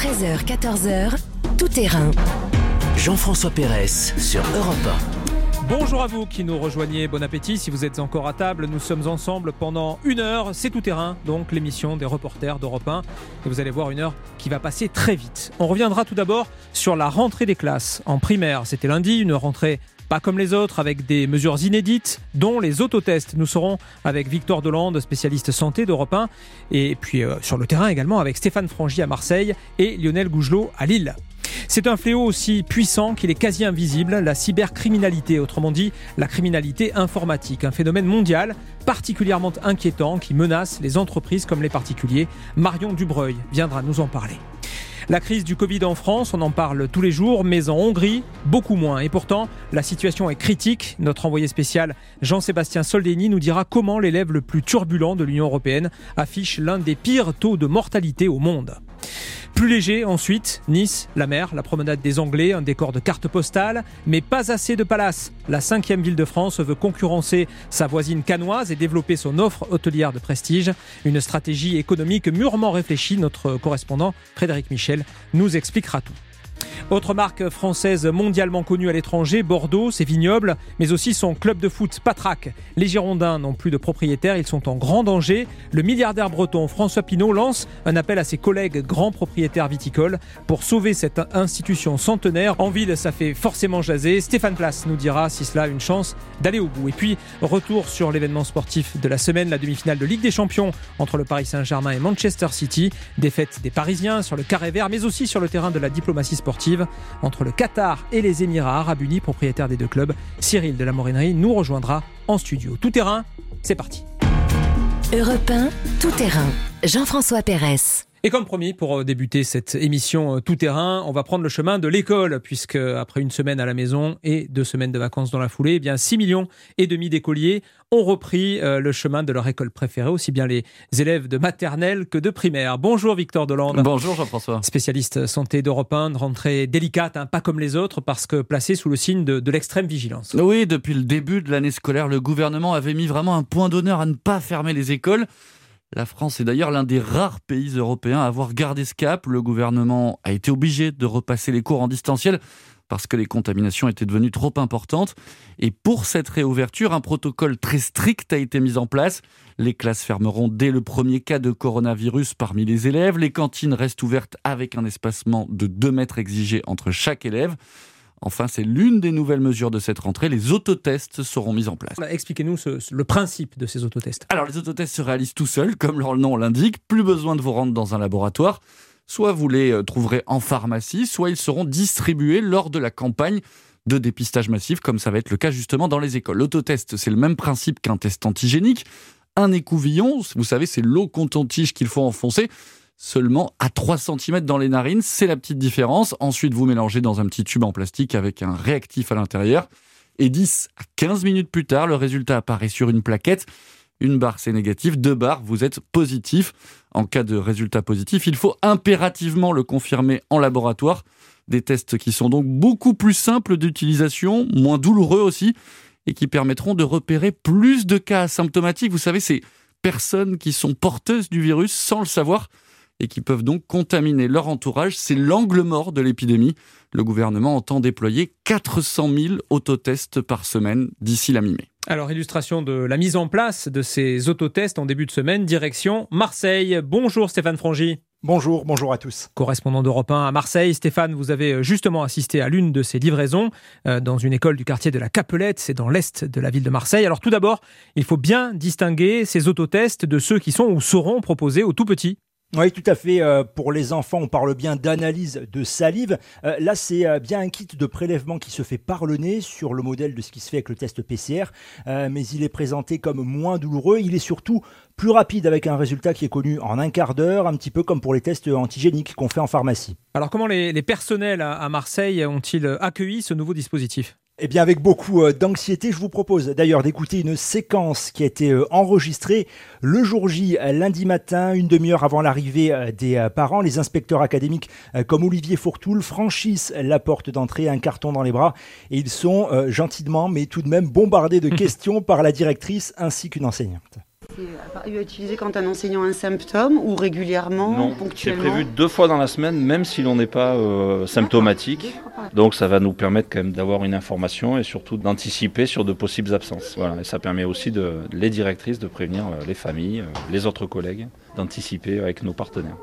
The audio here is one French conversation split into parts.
13h, 14h, tout terrain. Jean-François Pérez sur Europe Bonjour à vous qui nous rejoignez, bon appétit si vous êtes encore à table. Nous sommes ensemble pendant une heure, c'est tout terrain, donc l'émission des reporters d'Europe 1. Et vous allez voir une heure qui va passer très vite. On reviendra tout d'abord sur la rentrée des classes. En primaire, c'était lundi, une rentrée pas comme les autres, avec des mesures inédites, dont les autotests. Nous serons avec Victor Delande, spécialiste santé d'Europe 1, et puis euh, sur le terrain également avec Stéphane Frangy à Marseille et Lionel Gougelot à Lille. C'est un fléau aussi puissant qu'il est quasi invisible, la cybercriminalité, autrement dit la criminalité informatique, un phénomène mondial particulièrement inquiétant qui menace les entreprises comme les particuliers. Marion Dubreuil viendra nous en parler. La crise du Covid en France, on en parle tous les jours, mais en Hongrie, beaucoup moins. Et pourtant, la situation est critique. Notre envoyé spécial Jean-Sébastien Soldeni nous dira comment l'élève le plus turbulent de l'Union européenne affiche l'un des pires taux de mortalité au monde. Plus léger ensuite, Nice, la mer, la promenade des Anglais, un décor de carte postale, mais pas assez de palaces. La cinquième ville de France veut concurrencer sa voisine canoise et développer son offre hôtelière de prestige. Une stratégie économique mûrement réfléchie. Notre correspondant Frédéric Michel nous expliquera tout. Autre marque française mondialement connue à l'étranger, Bordeaux, ses vignobles, mais aussi son club de foot Patrac. Les Girondins n'ont plus de propriétaires, ils sont en grand danger. Le milliardaire breton François Pinault lance un appel à ses collègues grands propriétaires viticoles pour sauver cette institution centenaire. En ville, ça fait forcément jaser. Stéphane Place nous dira si cela a une chance d'aller au bout. Et puis, retour sur l'événement sportif de la semaine, la demi-finale de Ligue des Champions entre le Paris Saint-Germain et Manchester City. Défaite des Parisiens sur le carré vert, mais aussi sur le terrain de la diplomatie sportive entre le Qatar et les Émirats arabes unis, propriétaires des deux clubs. Cyril de la Morinerie nous rejoindra en studio. Tout terrain, c'est parti. Europe 1, tout terrain. Jean-François Pérez. Et comme promis, pour euh, débuter cette émission euh, tout terrain, on va prendre le chemin de l'école, puisque après une semaine à la maison et deux semaines de vacances dans la foulée, eh bien 6 millions et demi d'écoliers ont repris euh, le chemin de leur école préférée, aussi bien les élèves de maternelle que de primaire. Bonjour Victor Delande. Bonjour Jean-François. Spécialiste santé d'Europe 1, rentrée délicate, hein, pas comme les autres, parce que placée sous le signe de, de l'extrême vigilance. Oui, depuis le début de l'année scolaire, le gouvernement avait mis vraiment un point d'honneur à ne pas fermer les écoles. La France est d'ailleurs l'un des rares pays européens à avoir gardé ce cap. Le gouvernement a été obligé de repasser les cours en distanciel parce que les contaminations étaient devenues trop importantes. Et pour cette réouverture, un protocole très strict a été mis en place. Les classes fermeront dès le premier cas de coronavirus parmi les élèves. Les cantines restent ouvertes avec un espacement de 2 mètres exigé entre chaque élève. Enfin, c'est l'une des nouvelles mesures de cette rentrée. Les autotests seront mis en place. Expliquez-nous le principe de ces autotests. Alors, les autotests se réalisent tout seuls, comme leur nom l'indique. Plus besoin de vous rendre dans un laboratoire. Soit vous les euh, trouverez en pharmacie, soit ils seront distribués lors de la campagne de dépistage massif, comme ça va être le cas justement dans les écoles. L'autotest, c'est le même principe qu'un test antigénique. Un écouvillon, vous savez, c'est l'eau coton-tige qu'il faut enfoncer seulement à 3 cm dans les narines. C'est la petite différence. Ensuite, vous mélangez dans un petit tube en plastique avec un réactif à l'intérieur. Et 10 à 15 minutes plus tard, le résultat apparaît sur une plaquette. Une barre, c'est négatif. Deux barres, vous êtes positif. En cas de résultat positif, il faut impérativement le confirmer en laboratoire. Des tests qui sont donc beaucoup plus simples d'utilisation, moins douloureux aussi, et qui permettront de repérer plus de cas asymptomatiques. Vous savez, ces personnes qui sont porteuses du virus sans le savoir et qui peuvent donc contaminer leur entourage. C'est l'angle mort de l'épidémie. Le gouvernement entend déployer 400 000 autotests par semaine d'ici la mi-mai. Alors, illustration de la mise en place de ces autotests en début de semaine, direction Marseille. Bonjour Stéphane Frangy. Bonjour, bonjour à tous. Correspondant d'Europe 1 à Marseille, Stéphane, vous avez justement assisté à l'une de ces livraisons euh, dans une école du quartier de la Capelette, c'est dans l'est de la ville de Marseille. Alors tout d'abord, il faut bien distinguer ces autotests de ceux qui sont ou seront proposés aux tout petits. Oui, tout à fait. Euh, pour les enfants, on parle bien d'analyse de salive. Euh, là, c'est euh, bien un kit de prélèvement qui se fait par le nez sur le modèle de ce qui se fait avec le test PCR, mais il est présenté comme moins douloureux. Il est surtout plus rapide avec un résultat qui est connu en un quart d'heure, un petit peu comme pour les tests antigéniques qu'on fait en pharmacie. Alors, comment les, personnels à Marseille ont-ils accueilli ce nouveau dispositif? Eh bien, avec beaucoup euh, d'anxiété, je vous propose d'ailleurs d'écouter une séquence qui a été euh, enregistrée le jour J, euh, lundi matin, une demi-heure avant l'arrivée des parents. Les inspecteurs académiques, comme Olivier Fourtoul, franchissent la porte d'entrée, un carton dans les bras, et ils sont gentiment, mais tout de même bombardés de questions par la directrice ainsi qu'une enseignante. C'est utilisé quand un enseignant a un symptôme ou régulièrement, Non, c'est prévu deux fois dans la semaine, même si l'on n'est pas euh, symptomatique. Donc ça va nous permettre quand même d'avoir une information et surtout d'anticiper sur de possibles absences. Voilà, et ça permet aussi de les directrices de prévenir euh, les familles, euh, les autres collègues, d'anticiper avec nos partenaires.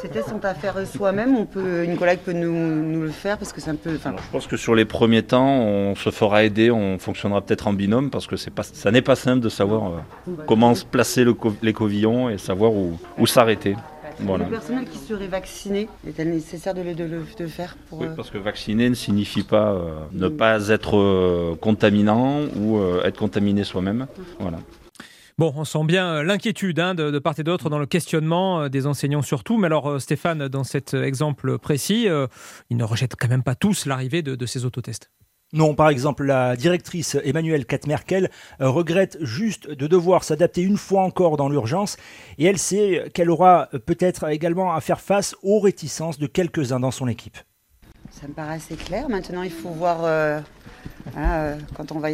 Ces tests sont à faire soi-même, on peut, une collègue peut nous, nous le faire parce que c'est un peu. Alors, je pense que sur les premiers temps, on se fera aider, on fonctionnera peut-être en binôme parce que c'est pas, ça n'est pas simple de savoir euh, comment se placer le co- les covillons et savoir où, où s'arrêter. Voilà. Le personnel qui serait vacciné, est-il nécessaire de le, de le- de le faire pour. Oui, euh, parce que vacciner ne signifie pas euh, ne pas être euh, contaminant ou être contaminé soi-même. Voilà. Bon, on sent bien euh, l'inquiétude hein, de, de part et d'autre dans le questionnement euh, des enseignants surtout. Mais alors, euh, Stéphane, dans cet exemple précis, ils ne rejettent quand même pas tous l'arrivée de, de ces autotests. Non, par exemple, la directrice Emmanuelle Katmerkel regrette juste de devoir s'adapter une fois encore dans l'urgence et elle sait qu'elle aura peut-être également à faire face aux réticences de quelques-uns dans son équipe. Ça me paraît assez clair. Maintenant, il faut voir euh, euh, quand, on va,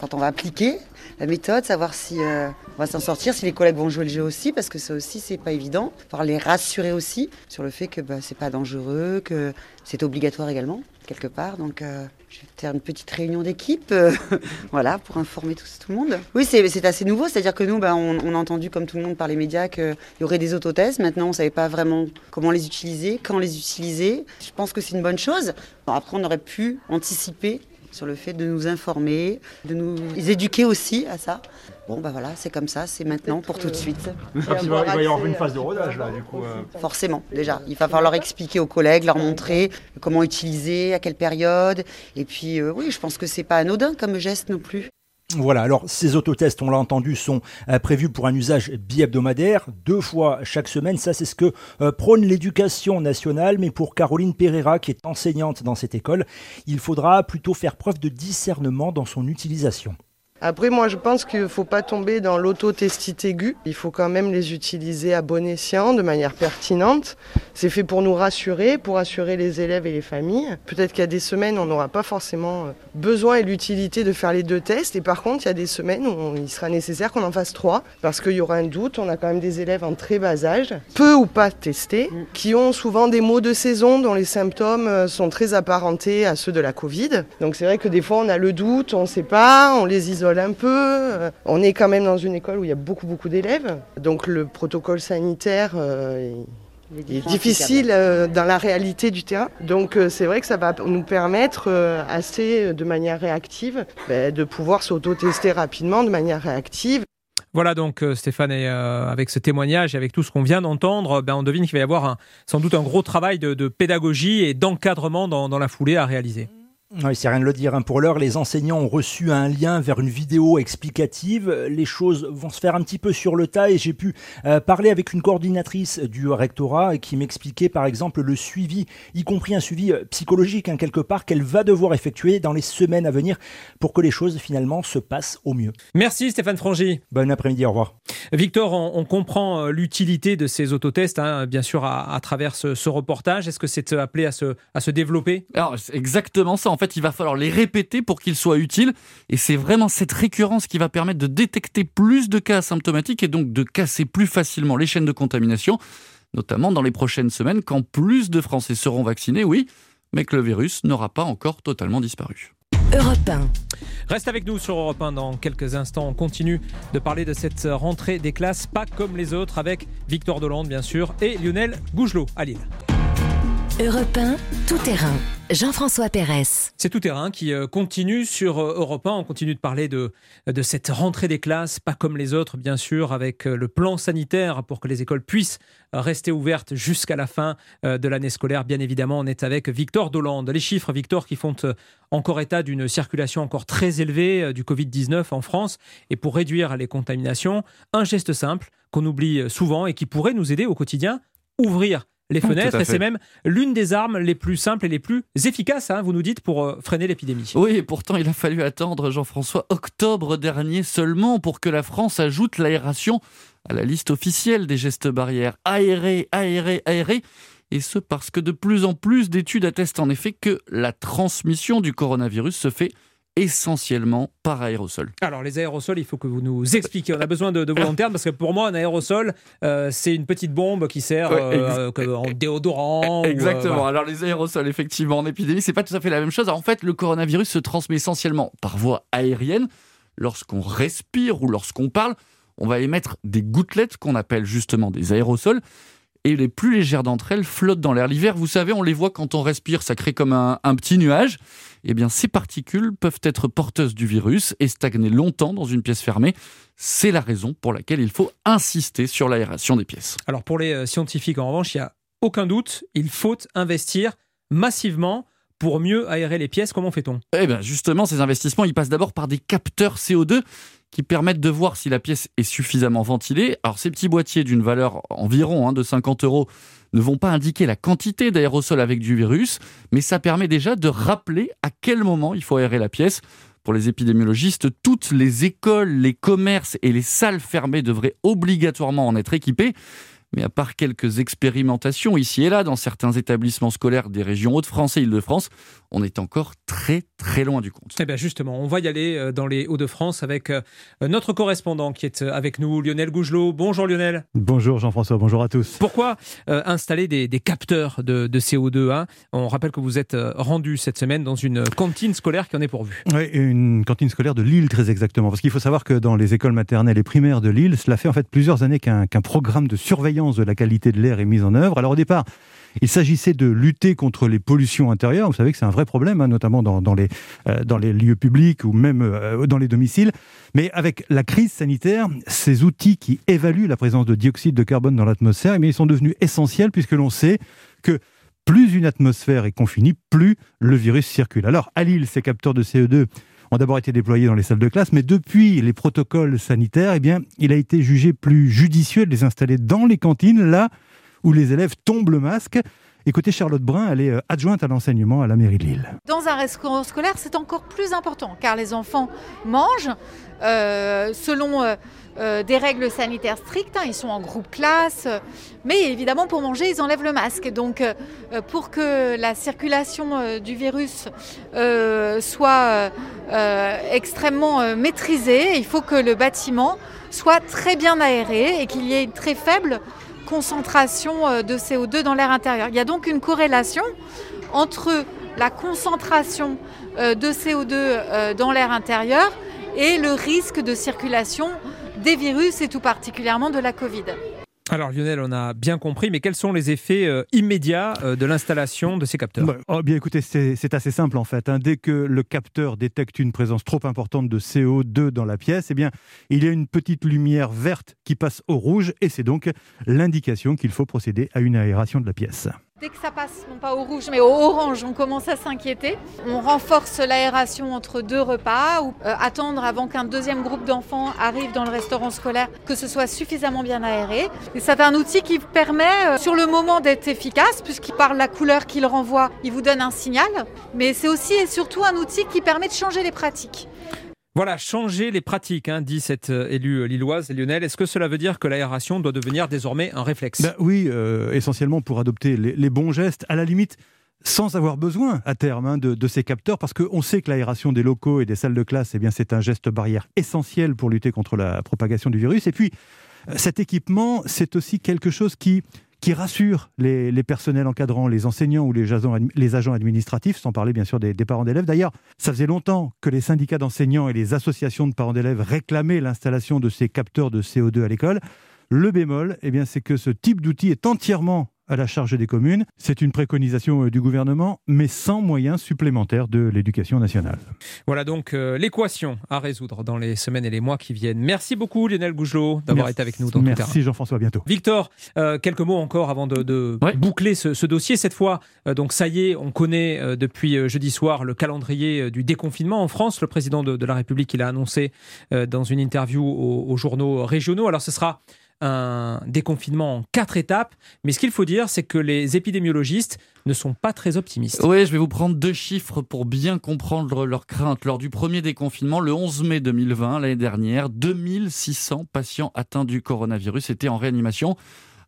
quand on va appliquer la méthode, savoir si euh, on va s'en sortir, si les collègues vont jouer le jeu aussi, parce que ça aussi, c'est pas évident. Pouvoir les rassurer aussi sur le fait que bah, c'est pas dangereux, que c'est obligatoire également, quelque part. Donc, je faire une petite réunion d'équipe, euh, voilà, pour informer tout, le monde. Oui, c'est assez nouveau, c'est-à-dire que nous, bah, on, a entendu, comme tout le monde, par les médias, qu'il y aurait des autotests. Maintenant, on ne savait pas vraiment comment les utiliser, quand les utiliser. Je pense que c'est une bonne chose. Après, on aurait pu anticiper sur le fait de nous informer, de nous éduquer aussi à ça. Bon, bah voilà, c'est comme ça, c'est maintenant pour tout de suite. Il va, il va y avoir une phase de rodage là, du coup. euh. Forcément, déjà. Il va falloir expliquer aux collègues, leur montrer comment utiliser, à quelle période. Et puis, euh, oui, je pense que c'est pas anodin comme geste non plus. Voilà, alors ces autotests, on l'a entendu, sont euh, prévus pour un usage bi-hebdomadaire, deux fois chaque semaine. Ça, c'est ce que euh, prône l'éducation nationale. Mais pour Caroline Pereira, qui est enseignante dans cette école, il faudra plutôt faire preuve de discernement dans son utilisation. Après, moi, je pense qu'il ne faut pas tomber dans l'autotestite aiguë. Il faut quand même les utiliser à bon escient, de manière pertinente. C'est fait pour nous rassurer, pour rassurer les élèves et les familles. Peut-être qu'il y a des semaines, on n'aura pas forcément euh, besoin et l'utilité de faire les deux tests. Et par contre, il y a des semaines où on- il sera nécessaire qu'on en fasse trois, parce qu'il y aura un doute. On a quand même des élèves en très bas âge, peu ou pas testés, qui ont souvent des maux de saison dont les symptômes euh, sont très apparentés à ceux de la Covid. Donc c'est vrai que des fois, on a le doute, on ne sait pas, on les isole un peu. Euh, On est quand même dans une école où il y a beaucoup, beaucoup d'élèves. Donc le protocole sanitaire... euh, il est difficile euh, dans la réalité du terrain. Donc euh, c'est vrai que ça va nous permettre euh, assez de manière réactive ben, de pouvoir s'auto-tester rapidement de manière réactive. Voilà donc Stéphane, et euh, avec ce témoignage et avec tout ce qu'on vient d'entendre, ben, on devine qu'il va y avoir un- sans doute un gros travail de, de pédagogie et d'encadrement dans, dans la foulée à réaliser. Oui, c'est rien de le dire. hein. Pour l'heure, les enseignants ont reçu un lien vers une vidéo explicative. Les choses vont se faire un petit peu sur le tas et j'ai pu euh, parler avec une coordinatrice du rectorat qui m'expliquait par exemple le suivi, y compris un suivi euh, psychologique hein, quelque part qu'elle va devoir effectuer dans les semaines à venir pour que les choses finalement se passent au mieux. Merci Stéphane Frangy. Bon après-midi, au revoir. Victor, on, on comprend euh, l'utilité de ces autotests, hein, bien sûr, à, à travers ce, ce reportage. Est-ce que c'est appelé à se, à se développer? Alors, c'est exactement ça. En fait, il va falloir les répéter pour qu'ils soient utiles. Et c'est vraiment cette récurrence qui va permettre de détecter plus de cas asymptomatiques et donc de casser plus facilement les chaînes de contamination, notamment dans les prochaines semaines, quand plus de Français seront vaccinés, oui, mais que le virus n'aura pas encore totalement disparu. Europe 1. Reste avec nous sur Europe 1 dans quelques instants. On continue de parler de cette rentrée des classes, pas comme les autres, avec Victor Dolande, bien sûr, et Lionel Gougelot à Lille. Europe 1, tout terrain. Jean-François Pérez. C'est tout terrain qui euh, continue sur euh, Europe 1. On continue de parler de, de cette rentrée des classes, pas comme les autres, bien sûr, avec euh, le plan sanitaire pour que les écoles puissent rester ouvertes jusqu'à la fin de l'année scolaire. Bien évidemment, on est avec Victor Dolande. Les chiffres, Victor, qui font encore état d'une circulation encore très élevée du Covid-19 en France. Et pour réduire les contaminations, un geste simple qu'on oublie souvent et qui pourrait nous aider au quotidien, ouvrir les fenêtres. Et c'est même l'une des armes les plus simples et les plus efficaces, hein, vous nous dites, pour euh, freiner l'épidémie. Oui, et pourtant, il a fallu attendre, Jean-François, octobre dernier seulement pour que la France ajoute l'aération à la liste officielle des gestes barrières. Aérer, aérer, aérer. Et ce parce que de plus en plus d'études attestent en effet que la transmission du coronavirus se fait essentiellement par aérosol. Alors les aérosols, il faut que vous nous expliquiez. On a besoin de, de volontaires parce que pour moi, un aérosol, euh, c'est une petite bombe qui sert euh, en déodorant. ou, euh, Exactement. voilà. Alors les aérosols, effectivement, en épidémie, c'est pas tout à fait la même chose. Alors, en fait, le coronavirus se transmet essentiellement par voie aérienne. Lorsqu'on respire ou lorsqu'on parle, on va émettre des gouttelettes qu'on appelle justement des aérosols. Et les plus légères d'entre elles flottent dans l'air. L'hiver, vous savez, on les voit quand on respire, ça crée comme un, petit nuage. Eh bien, ces particules peuvent être porteuses du virus et stagner longtemps dans une pièce fermée. C'est la raison pour laquelle il faut insister sur l'aération des pièces. Alors pour les euh, scientifiques, en revanche, il n'y a aucun doute, il faut investir massivement pour mieux aérer les pièces. Comment fait-on? Eh bien, justement, ces investissements, ils passent d'abord par des capteurs CO2 qui permettent de voir si la pièce est suffisamment ventilée. Alors, ces petits boîtiers d'une valeur environ hein, de 50 euros ne vont pas indiquer la quantité d'aérosol avec du virus, mais ça permet déjà de rappeler à quel moment il faut aérer la pièce. Pour les épidémiologistes, toutes les écoles, les commerces et les salles fermées devraient obligatoirement en être équipées. Mais à part quelques expérimentations ici et là dans certains établissements scolaires des régions Hauts-de-France et Île-de-France, on est encore très très loin du compte. Eh bien justement, on va y aller euh, dans les Hauts-de-France avec euh, notre correspondant qui est euh, avec nous, Lionel Gougelot. Bonjour Lionel. Bonjour Jean-François, bonjour à tous. Pourquoi euh, installer des, des capteurs de, de CO2 hein? On rappelle que vous êtes rendu cette semaine dans une cantine scolaire qui en est pourvue. Oui, une cantine scolaire de Lille très exactement. Parce qu'il faut savoir que dans les écoles maternelles et primaires de Lille, cela fait en fait plusieurs années qu'un qu'un programme de surveillance de la qualité de l'air est mis en œuvre. Alors au départ, il s'agissait de lutter contre les pollutions intérieures. Vous savez que c'est un vrai problème, hein, notamment dans, dans les, euh, dans les lieux publics ou même euh, dans les domiciles. Mais avec la crise sanitaire, ces outils qui évaluent la présence de dioxyde de carbone dans l'atmosphère, eh ils sont devenus essentiels puisque l'on sait que plus une atmosphère est confinée, plus le virus circule. Alors, à Lille, ces capteurs de CO2 ont d'abord été déployés dans les salles de classe, mais depuis les protocoles sanitaires, eh il a été jugé plus judicieux de les installer dans les cantines, là où les élèves tombent le masque. Écoutez, Charlotte Brun, elle est euh, adjointe à l'enseignement à la mairie de Lille. Dans un restaurant scolaire, c'est encore plus important car les enfants mangent euh, selon euh, des règles sanitaires strictes. hein, ils sont en groupe classe, mais évidemment pour manger, ils enlèvent le masque. Donc, pour que la circulation du virus soit extrêmement maîtrisée, il faut que le bâtiment soit très bien aéré et qu'il y ait une très faible concentration euh, de CO2 dans l'air intérieur. Il y a donc une corrélation entre la concentration euh, de CO2 euh, dans l'air intérieur et le risque de circulation des virus et tout particulièrement de la Covid. Alors Lionel, on a bien compris, mais quels sont les effets euh, immédiats euh, de l'installation de ces capteurs? Bah, oh, bien écoutez, c'est assez simple en fait. hein. Dès que le capteur détecte une présence trop importante de CO2 dans la pièce, eh bien, il y a une petite lumière verte qui passe au rouge et c'est donc l'indication qu'il faut procéder à une aération de la pièce. Dès que ça passe, non pas au rouge, mais au orange, on commence à s'inquiéter. On renforce l'aération entre deux repas ou euh, attendre avant qu'un deuxième groupe d'enfants arrive dans le restaurant scolaire, que ce soit suffisamment bien aéré. Et c'est un outil qui permet euh, sur le moment d'être efficace, puisqu'il par la couleur qu'il renvoie, il vous donne un signal. Mais c'est aussi et surtout un outil qui permet de changer les pratiques. Voilà, changer les pratiques, hein, dit cette euh, élue lilloise, Lionel. Est-ce que cela veut dire que l'aération doit devenir désormais un réflexe? Ben oui, euh, essentiellement pour adopter les, bons gestes, à la limite sans avoir besoin à terme hein, de, ces capteurs, parce qu'on sait que l'aération des locaux et des salles de classe, eh bien, c'est un geste barrière essentiel pour lutter contre la propagation du virus. Et puis, euh, cet équipement, c'est aussi quelque chose qui, qui rassure les, personnels encadrants, les enseignants ou les agents, administratifs, sans parler bien sûr des, des parents d'élèves. D'ailleurs, ça faisait longtemps que les syndicats d'enseignants et les associations de parents d'élèves réclamaient l'installation de ces capteurs de CO2 à l'école. Le bémol, eh bien, c'est que ce type d'outil est entièrement à la charge des communes. C'est une préconisation euh, du gouvernement, mais sans moyens supplémentaires de l'éducation nationale. Voilà donc euh, l'équation à résoudre dans les semaines et les mois qui viennent. Merci beaucoup Lionel Gougelot d'avoir été avec nous dans. Merci Jean-François, à bientôt. Victor, euh, quelques mots encore avant de, de Ouais. boucler ce, ce dossier. Cette fois, euh, donc ça y est, on connaît euh, depuis jeudi soir le calendrier euh, du déconfinement en France. Le président de, de la République, il a annoncé euh, dans une interview aux, aux journaux régionaux. Alors ce sera un déconfinement en quatre étapes, mais ce qu'il faut dire, c'est que les épidémiologistes ne sont pas très optimistes. Oui, je vais vous prendre deux chiffres pour bien comprendre leurs craintes. Lors du premier déconfinement, le 11 mai 2020, l'année dernière, 2600 patients atteints du coronavirus étaient en réanimation.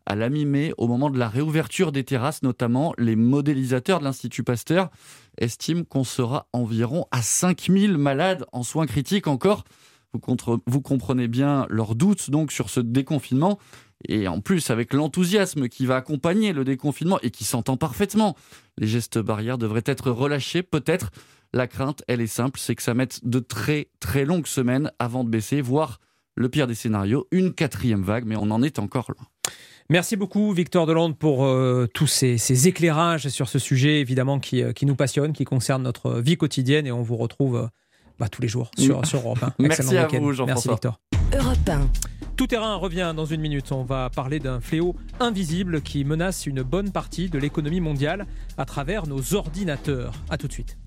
à la mi-mai, au moment de la réouverture des terrasses, notamment les modélisateurs de l'Institut Pasteur estiment qu'on sera environ à 5000 malades en soins critiques encore. Vous, comprenez bien leurs doutes donc sur ce déconfinement. Et en plus, avec l'enthousiasme qui va accompagner le déconfinement et qui s'entend parfaitement, les gestes barrières devraient être relâchés. Peut-être la crainte, elle est simple, c'est que ça mette de très très longues semaines avant de baisser, voire le pire des scénarios, une quatrième vague, mais on en est encore loin. Merci beaucoup Victor Delande pour euh, tous ces, éclairages sur ce sujet évidemment qui, euh, qui, nous passionne, qui concerne notre vie quotidienne et on vous retrouve euh, bah, tous les jours sur, sur Europe 1. Merci à vous Jean-François. Merci Victor. Europe 1. Tout terrain revient dans une minute. On va parler d'un fléau invisible qui menace une bonne partie de l'économie mondiale à travers nos ordinateurs. A tout de suite.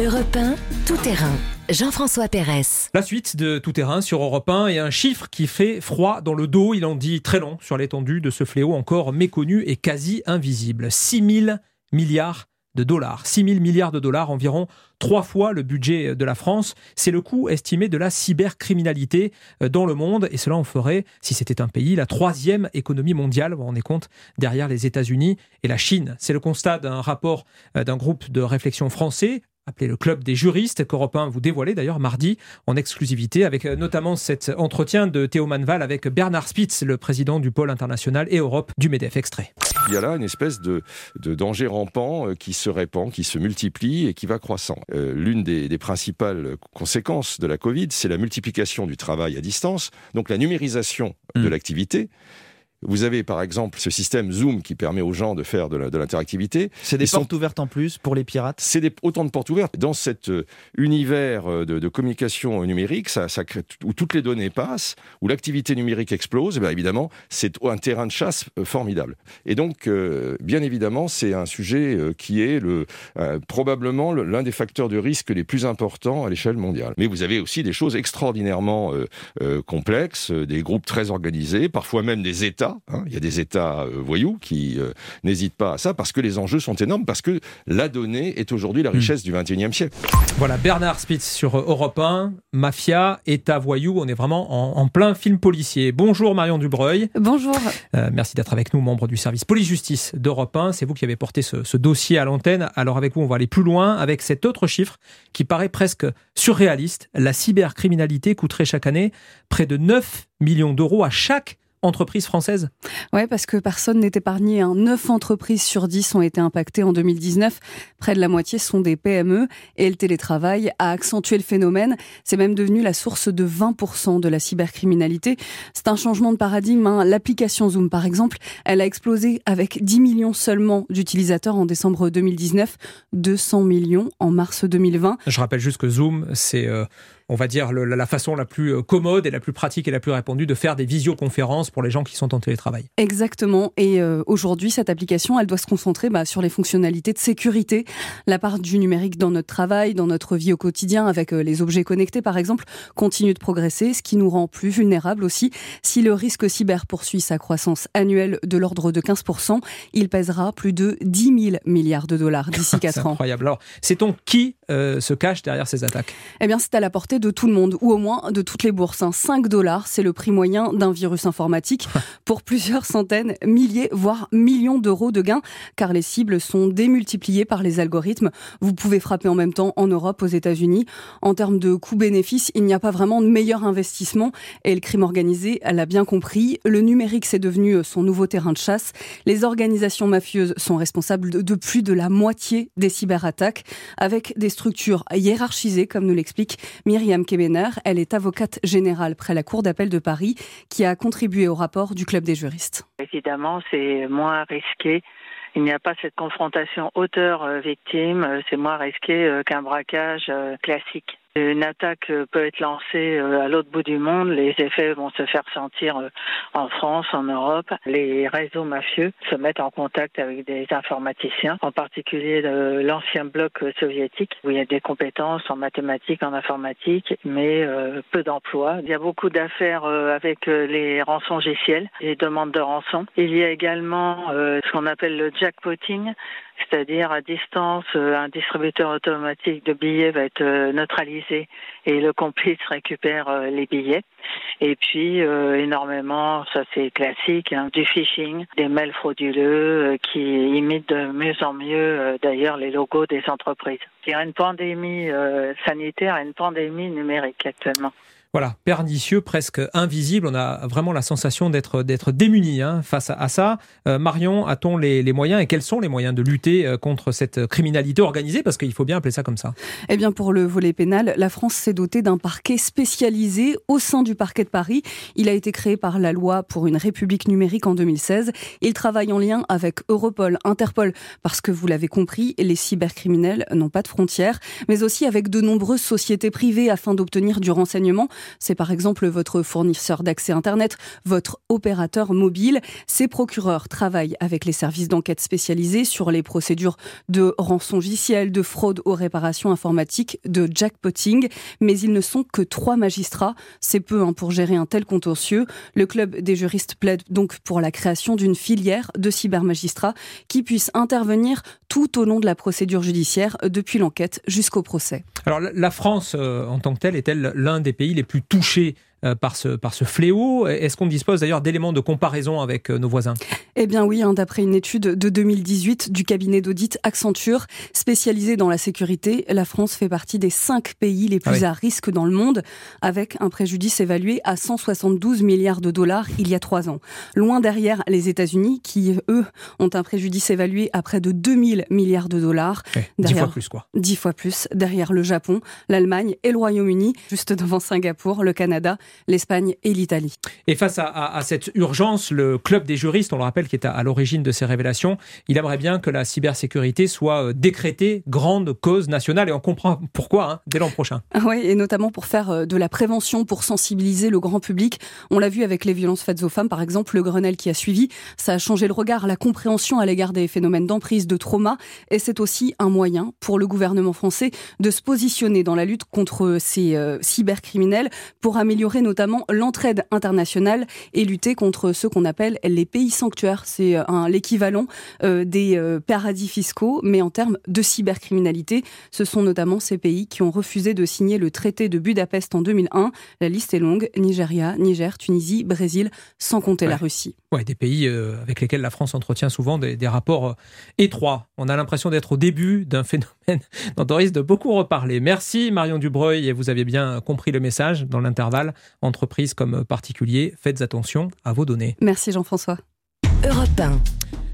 Europe 1, tout terrain. Jean-François Pérez. La suite de Tout terrain sur Europe 1 et un chiffre qui fait froid dans le dos. Il en dit très long sur l'étendue de ce fléau encore méconnu et quasi invisible. 6 000 milliards de dollars. 6 000 milliards de dollars, environ trois fois le budget de la France. C'est le coût estimé de la cybercriminalité euh, dans le monde. Et cela en ferait, si c'était un pays, la troisième économie mondiale, vous rendez compte, derrière les États-Unis et la Chine. C'est le constat d'un rapport euh, d'un groupe de réflexion français appelé le Club des juristes, qu'Europe 1 vous dévoilait d'ailleurs mardi en exclusivité, avec euh, notamment cet entretien de Théo Manval avec Bernard Spitz, le président du pôle international et Europe du MEDEF extrait. Il y a là une espèce de, danger rampant euh, qui se répand, qui se multiplie et qui va croissant. Euh, l'une des, des, principales conséquences de la Covid, c'est la multiplication du travail à distance, donc la numérisation de mmh. l'activité. Vous avez par exemple ce système Zoom qui permet aux gens de faire de l'interactivité. C'est des portes ouvertes en plus pour les pirates C'est autant de portes ouvertes. Dans cet euh, univers euh, de, communication numérique, ça, ça, où toutes les données passent, où l'activité numérique explose, et eh bien évidemment, c'est un terrain de chasse euh, formidable. Et donc, bien évidemment, c'est un sujet qui est le, probablement l'un des facteurs de risque les plus importants à l'échelle mondiale. Mais vous avez aussi des choses extraordinairement complexes, des groupes très organisés, parfois même des États Hein. Il y a des États euh, voyous qui euh, n'hésitent pas à ça parce que les enjeux sont énormes, parce que la donnée est aujourd'hui la hmm. richesse du 21e siècle. Voilà, Bernard Spitz sur Europe 1, Mafia, État voyou, on est vraiment en, plein film policier. Bonjour Marion Dubreuil. Bonjour. Euh, merci d'être avec nous, membre du service police-justice d'Europe 1. C'est vous qui avez porté ce, ce dossier à l'antenne. Alors avec vous, on va aller plus loin avec cet autre chiffre qui paraît presque surréaliste. La cybercriminalité coûterait chaque année près de 9 millions d'euros à chaque entreprises françaises Oui, parce que personne n'est épargné. Hein. 9 entreprises sur 10 ont été impactées en 2019. Près de la moitié sont des PME et le télétravail a accentué le phénomène. C'est même devenu la source de 20% de la cybercriminalité. C'est un changement de paradigme. Hein. L'application Zoom, par exemple, elle a explosé avec 10 millions seulement d'utilisateurs en décembre 2019, 200 millions en mars 2020. Je rappelle juste que Zoom, c'est... Euh, on va dire, la façon la plus euh, commode et la plus pratique et la plus répandue de faire des visioconférences pour les gens qui sont en télétravail. Exactement. Et euh, aujourd'hui, cette application, elle doit se concentrer bah, sur les fonctionnalités de sécurité, la part du numérique dans notre travail, dans notre vie au quotidien, avec euh, les objets connectés, par exemple, continue de progresser, ce qui nous rend plus vulnérables aussi. Si le risque cyber poursuit sa croissance annuelle de l'ordre de 15%, il pèsera plus de 10 000 milliards de dollars d'ici 4 ans. Incroyable. Alors, sait-on qui se cache derrière ces attaques? Eh bien, c'est à la portée de tout le monde, ou au moins de toutes les bourses. 5 hein. dollars, c'est le prix moyen d'un virus informatique pour plusieurs centaines, milliers, voire millions d'euros de gains, car les cibles sont démultipliées par les algorithmes. Vous pouvez frapper en même temps en Europe, aux États-Unis. En termes de coût-bénéfice, il n'y a pas vraiment de meilleur investissement, et le crime organisé l'a bien compris. Le numérique, c'est devenu son nouveau terrain de chasse. Les organisations mafieuses sont responsables de plus de la moitié des cyberattaques, avec des structures hiérarchisées, comme nous l'explique Myriam Kebener. Elle est avocate générale près la Cour d'appel de Paris qui a contribué au rapport du Club des juristes. Évidemment, c'est moins risqué. Il n'y a pas cette confrontation auteur-victime. C'est moins risqué euh, qu'un braquage euh, classique. Une attaque peut être lancée euh, à l'autre bout du monde, les effets vont se faire sentir euh, en France, en Europe. Les réseaux mafieux se mettent en contact avec des informaticiens, en particulier l'ancien bloc soviétique, où il y a des compétences en mathématiques, en informatique, mais euh, peu d'emplois. Il y a beaucoup d'affaires avec les rançongiciels, les demandes de rançon. Il y a également ce qu'on appelle le jackpotting, c'est-à-dire à distance, euh, un distributeur automatique de billets va être euh, neutralisé et le complice récupère euh, les billets. Et puis énormément, ça c'est classique, hein, du phishing, des mails frauduleux qui imitent de mieux en mieux d'ailleurs les logos des entreprises. Il y a une pandémie sanitaire et une pandémie numérique actuellement voilà, pernicieux, presque invisible. On a vraiment la sensation d'être d'être démuni hein, face à, ça. Euh, Marion, a-t-on les, moyens et quels sont les moyens de lutter euh, contre cette criminalité organisée? Parce qu'il faut bien appeler ça comme ça. Eh bien, pour le volet pénal, la France s'est dotée d'un parquet spécialisé au sein du parquet de Paris. Il a été créé par la loi pour une république numérique en 2016. Il travaille en lien avec Europol, Interpol, parce que vous l'avez compris, les cybercriminels n'ont pas de frontières, mais aussi avec de nombreuses sociétés privées afin d'obtenir du renseignement c'est par exemple votre fournisseur d'accès Internet, votre opérateur mobile. Ces procureurs travaillent avec les services d'enquête spécialisés sur les procédures de rançongiciel, de fraude aux réparations informatiques, de jackpotting, mais ils ne sont que trois magistrats. C'est peu hein, pour gérer un tel contentieux. Le club des juristes plaide donc pour la création d'une filière de cybermagistrats qui puisse intervenir tout au long de la procédure judiciaire, depuis l'enquête jusqu'au procès. Alors la France, euh, en tant que telle, est-elle l'un des pays les plus touchés par ce, par ce fléau. Est-ce qu'on dispose d'ailleurs d'éléments de comparaison avec euh, nos voisins? Eh bien oui, hein, d'après une étude de 2018 du cabinet d'audit Accenture, spécialisé dans la sécurité, la France fait partie des cinq pays les plus ah à risque dans le monde, avec un préjudice évalué à 172 milliards de dollars il y a trois ans. Loin derrière les États-Unis, qui eux ont un préjudice évalué à près de 2000 milliards de dollars. dix fois plus quoi. Dix fois plus. Derrière le Japon, l'Allemagne et le Royaume-Uni, juste devant Singapour, le Canada l'Espagne et l'Italie. Et face à, cette urgence, le club des juristes, on le rappelle, qui est à, l'origine de ces révélations, il aimerait bien que la cybersécurité soit euh, décrétée grande cause nationale et on comprend pourquoi hein, dès l'an prochain. Ah oui, et notamment pour faire euh, de la prévention, pour sensibiliser le grand public. On l'a vu avec les violences faites aux femmes, par exemple, le Grenelle qui a suivi. Ça a changé le regard, la compréhension à l'égard des phénomènes d'emprise, de trauma. Et c'est aussi un moyen pour le gouvernement français de se positionner dans la lutte contre ces euh, cybercriminels pour améliorer notamment l'entraide internationale et lutter contre ce qu'on appelle les pays sanctuaires. C'est euh, l'équivalent euh, des euh, paradis fiscaux, mais en termes de cybercriminalité. Ce sont notamment ces pays qui ont refusé de signer le traité de Budapest en 2001. La liste est longue Nigeria, Niger, Tunisie, Brésil, sans compter la Russie. Ouais, des pays avec lesquels la France entretient souvent des, des rapports étroits. On a l'impression d'être au début d'un phénomène dont on risque de beaucoup reparler. Merci Marion Dubreuil, et vous avez bien compris le message dans l'intervalle entreprises comme particuliers, faites attention à vos données. Merci Jean-François. Europe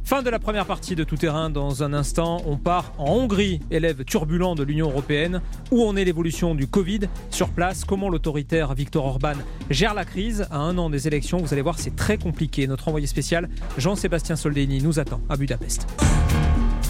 Fin de la première partie de Tout Terrain. Dans un instant, on part en Hongrie, élève turbulent de l'Union européenne. Où en est l'évolution du Covid Sur place, comment l'autoritaire Viktor Orban gère la crise? À un an des élections Vous allez voir, c'est très compliqué. Notre envoyé spécial, Jean-Sébastien Soldeni, nous attend à Budapest.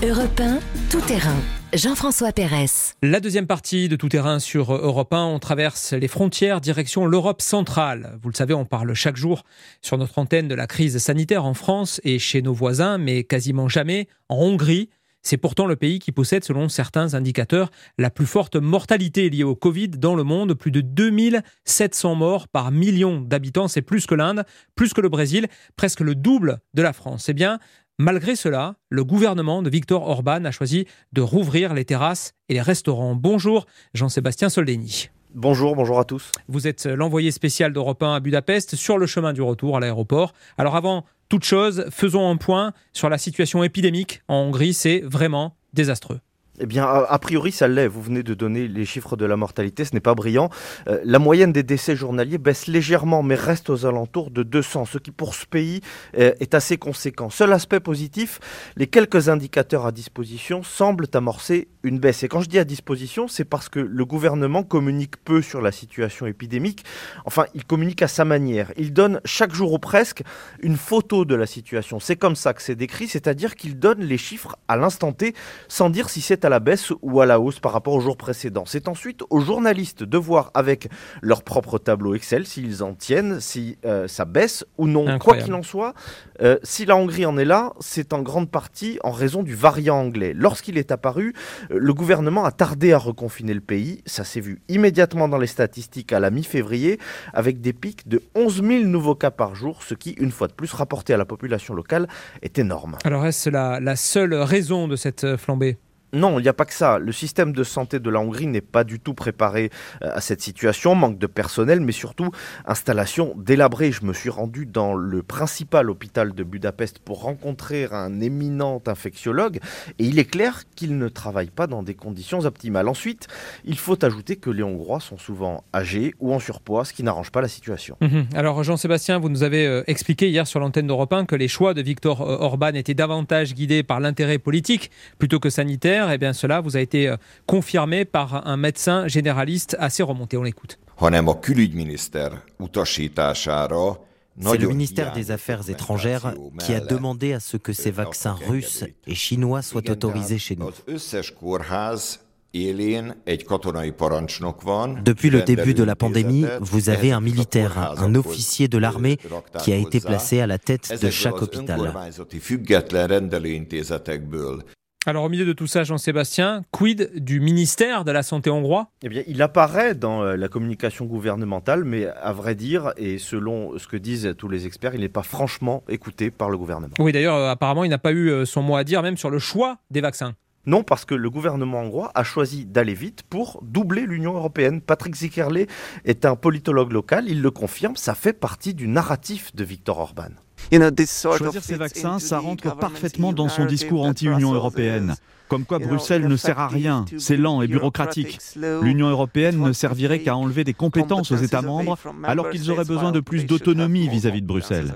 Europe 1, tout terrain. Jean-François Pérez. La deuxième partie de Tout terrain sur Europe 1, on traverse les frontières direction l'Europe centrale. Vous le savez, on parle chaque jour sur notre antenne de la crise sanitaire en France et chez nos voisins, mais quasiment jamais en Hongrie. C'est pourtant le pays qui possède, selon certains indicateurs, la plus forte mortalité liée au Covid dans le monde. Plus de 2700 morts par million d'habitants. C'est plus que l'Inde, plus que le Brésil, presque le double de la France. Eh bien, Malgré cela, le gouvernement de Viktor Orban a choisi de rouvrir les terrasses et les restaurants. Bonjour Jean-Sébastien Soldeni. Bonjour, bonjour à tous. Vous êtes l'envoyé spécial d'Europe 1 à Budapest sur le chemin du retour à l'aéroport. Alors avant toute chose, faisons un point sur la situation épidémique en Hongrie. C'est vraiment désastreux. Eh bien, a priori, ça l'est. Vous venez de donner les chiffres de la mortalité, ce n'est pas brillant. Euh, la moyenne des décès journaliers baisse légèrement, mais reste aux alentours de 200, ce qui pour ce pays est assez conséquent. Seul aspect positif, les quelques indicateurs à disposition semblent amorcer une baisse. Et quand je dis à disposition, c'est parce que le gouvernement communique peu sur la situation épidémique. Enfin, il communique à sa manière. Il donne chaque jour ou presque une photo de la situation. C'est comme ça que c'est décrit, c'est-à-dire qu'il donne les chiffres à l'instant T sans dire si c'est est à la baisse ou à la hausse par rapport au jour précédent. C'est ensuite aux journalistes de voir avec leur propre tableau Excel s'ils en tiennent, si euh, ça baisse ou non. Quoi qu'il en soit, euh, si la Hongrie en est là, c'est en grande partie en raison du variant anglais. Lorsqu'il est apparu, euh, le gouvernement a tardé à reconfiner le pays. Ça s'est vu immédiatement dans les statistiques à la mi-février, avec des pics de 11 000 nouveaux cas par jour, ce qui, une fois de plus, rapporté à la population locale, est énorme. Alors est-ce la, la seule raison de cette flambée? Non, il n'y a pas que ça. Le système de santé de la Hongrie n'est pas du tout préparé euh, à cette situation. Manque de personnel, mais surtout installation délabrée. Je me suis rendu dans le principal hôpital de Budapest pour rencontrer un éminent infectiologue et il est clair qu'il ne travaille pas dans des conditions optimales. Ensuite, il faut ajouter que les Hongrois sont souvent âgés ou en surpoids, ce qui n'arrange pas la situation. Mhm. Alors Jean-Sébastien, vous nous avez euh, expliqué hier sur l'antenne d'Europe 1 que les choix de Viktor euh, Orban étaient davantage guidés par l'intérêt politique plutôt que sanitaire. Et bien cela vous a été euh, confirmé par un médecin généraliste assez remonté. On l'écoute. C'est le ministère des Affaires étrangères qui a demandé à ce que ces vaccins russes et chinois soient autorisés chez nous. Depuis le début de la pandémie, vous avez un militaire, un officier de l'armée qui a été placé à la tête de chaque hôpital. Alors au milieu de tout ça, Jean-Sébastien, quid du ministère de la Santé hongrois? Eh bien, il apparaît dans euh, la communication gouvernementale, mais à vrai dire, et selon ce que disent tous les experts, il n'est pas franchement écouté par le gouvernement. Oui d'ailleurs euh, apparemment il n'a pas eu euh, son mot à dire même sur le choix des vaccins. Non, parce que le gouvernement hongrois a choisi d'aller vite pour doubler l'Union européenne. Patrick Zikerle est un politologue local, il le confirme, ça fait partie du narratif de Viktor Orban. Choisir ces vaccins, ça rentre parfaitement dans son discours anti-Union européenne. Comme quoi Bruxelles ne sert à rien, c'est lent et bureaucratique. L'Union européenne ne servirait qu'à enlever des compétences aux États membres alors qu'ils auraient besoin de plus d'autonomie vis-à-vis de Bruxelles.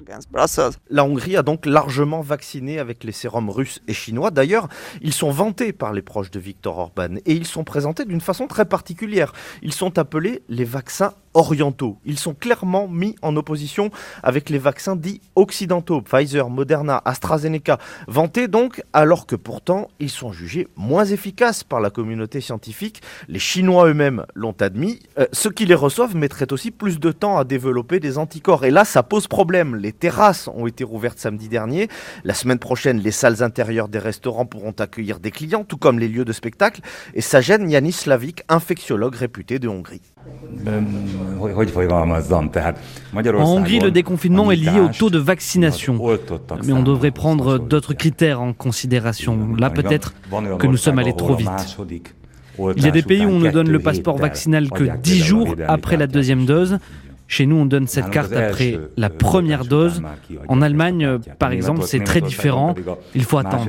La Hongrie a donc largement vacciné avec les sérums russes et chinois. D'ailleurs, ils sont vantés par les proches de Viktor Orban et ils sont présentés d'une façon très particulière. Ils sont appelés les vaccins orientaux. Ils sont clairement mis en opposition avec les vaccins dits occidentaux, Pfizer, Moderna, AstraZeneca, vantés donc alors que pourtant ils sont jugés moins efficaces par la communauté scientifique. Les Chinois eux-mêmes l'ont admis. Euh, ceux qui les reçoivent mettraient aussi plus de temps à développer des anticorps. Et là, ça pose problème. Les terrasses ont été rouvertes samedi dernier. La semaine prochaine, les salles intérieures des restaurants pourront accueillir des clients, tout comme les lieux de spectacle. Et ça gêne Yanis Slavik, infectiologue réputé de Hongrie. En Hongrie, le déconfinement est lié au taux de vaccination. Mais on devrait prendre d'autres critères en considération. Là, peut-être que nous sommes allés trop vite. Il y a des pays où on ne donne le passeport vaccinal que 10 jours après la deuxième dose. Chez nous, on donne cette carte après la première dose. En Allemagne, par exemple, c'est très différent. Il faut attendre.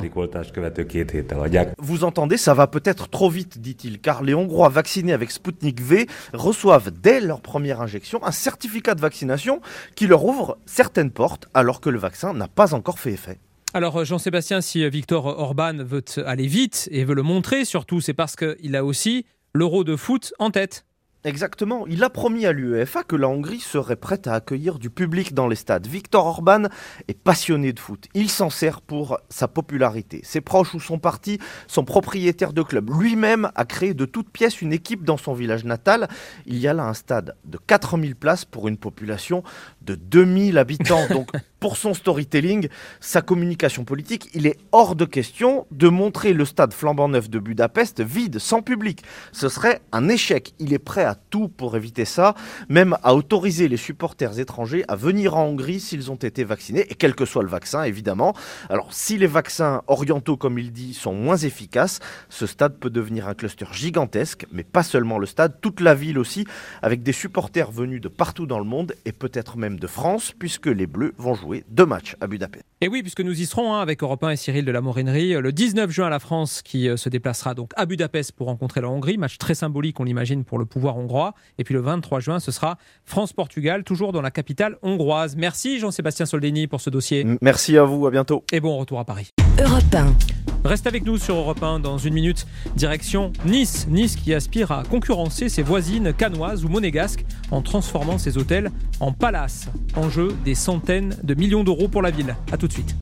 Vous entendez, ça va peut-être trop vite, dit-il, car les Hongrois vaccinés avec Sputnik V reçoivent dès leur première injection un certificat de vaccination qui leur ouvre certaines portes alors que le vaccin n'a pas encore fait effet. Alors euh, Jean-Sébastien, si euh, Victor Orban veut aller vite et veut le montrer, surtout c'est parce qu'il a aussi l'euro de foot en tête. Exactement. Il a promis à l'UEFA que la Hongrie serait prête à accueillir du public dans les stades. Viktor Orban est passionné de foot. Il s'en sert pour sa popularité. Ses proches ou son parti sont propriétaires de clubs. Lui-même a créé de toutes pièces une équipe dans son village natal. Il y a là un stade de 4000 places pour une population de 2000 habitants. Donc pour son storytelling, sa communication politique, il est hors de question de montrer le stade flambant neuf de Budapest vide, sans public. Ce serait un échec. Il est prêt à tout pour éviter ça, même à autoriser les supporters étrangers à venir en Hongrie s'ils ont été vaccinés, et quel que soit le vaccin, évidemment. Alors, si les vaccins orientaux, comme il dit, sont moins efficaces, ce stade peut devenir un cluster gigantesque, mais pas seulement le stade, toute la ville aussi, avec des supporters venus de partout dans le monde, et peut-être même de France, puisque les Bleus vont jouer deux matchs à Budapest. Et oui, puisque nous y serons hein, avec Europe 1 et Cyril de la Morinerie, le 19 juin, la France qui euh, se déplacera donc à Budapest pour rencontrer la Hongrie, match très symbolique, on l'imagine, pour le pouvoir hongrois. Et puis le 23 juin, ce sera France-Portugal, toujours dans la capitale hongroise. Merci Jean-Sébastien Soldeni pour ce dossier. Merci à vous, à bientôt. Et bon retour à Paris. Europe 1. Reste avec nous sur Europe 1 dans une minute. Direction Nice. Nice qui aspire à concurrencer ses voisines canoises ou monégasques en transformant ses hôtels en palaces. Enjeu des centaines de millions d'euros pour la ville. A tout de suite.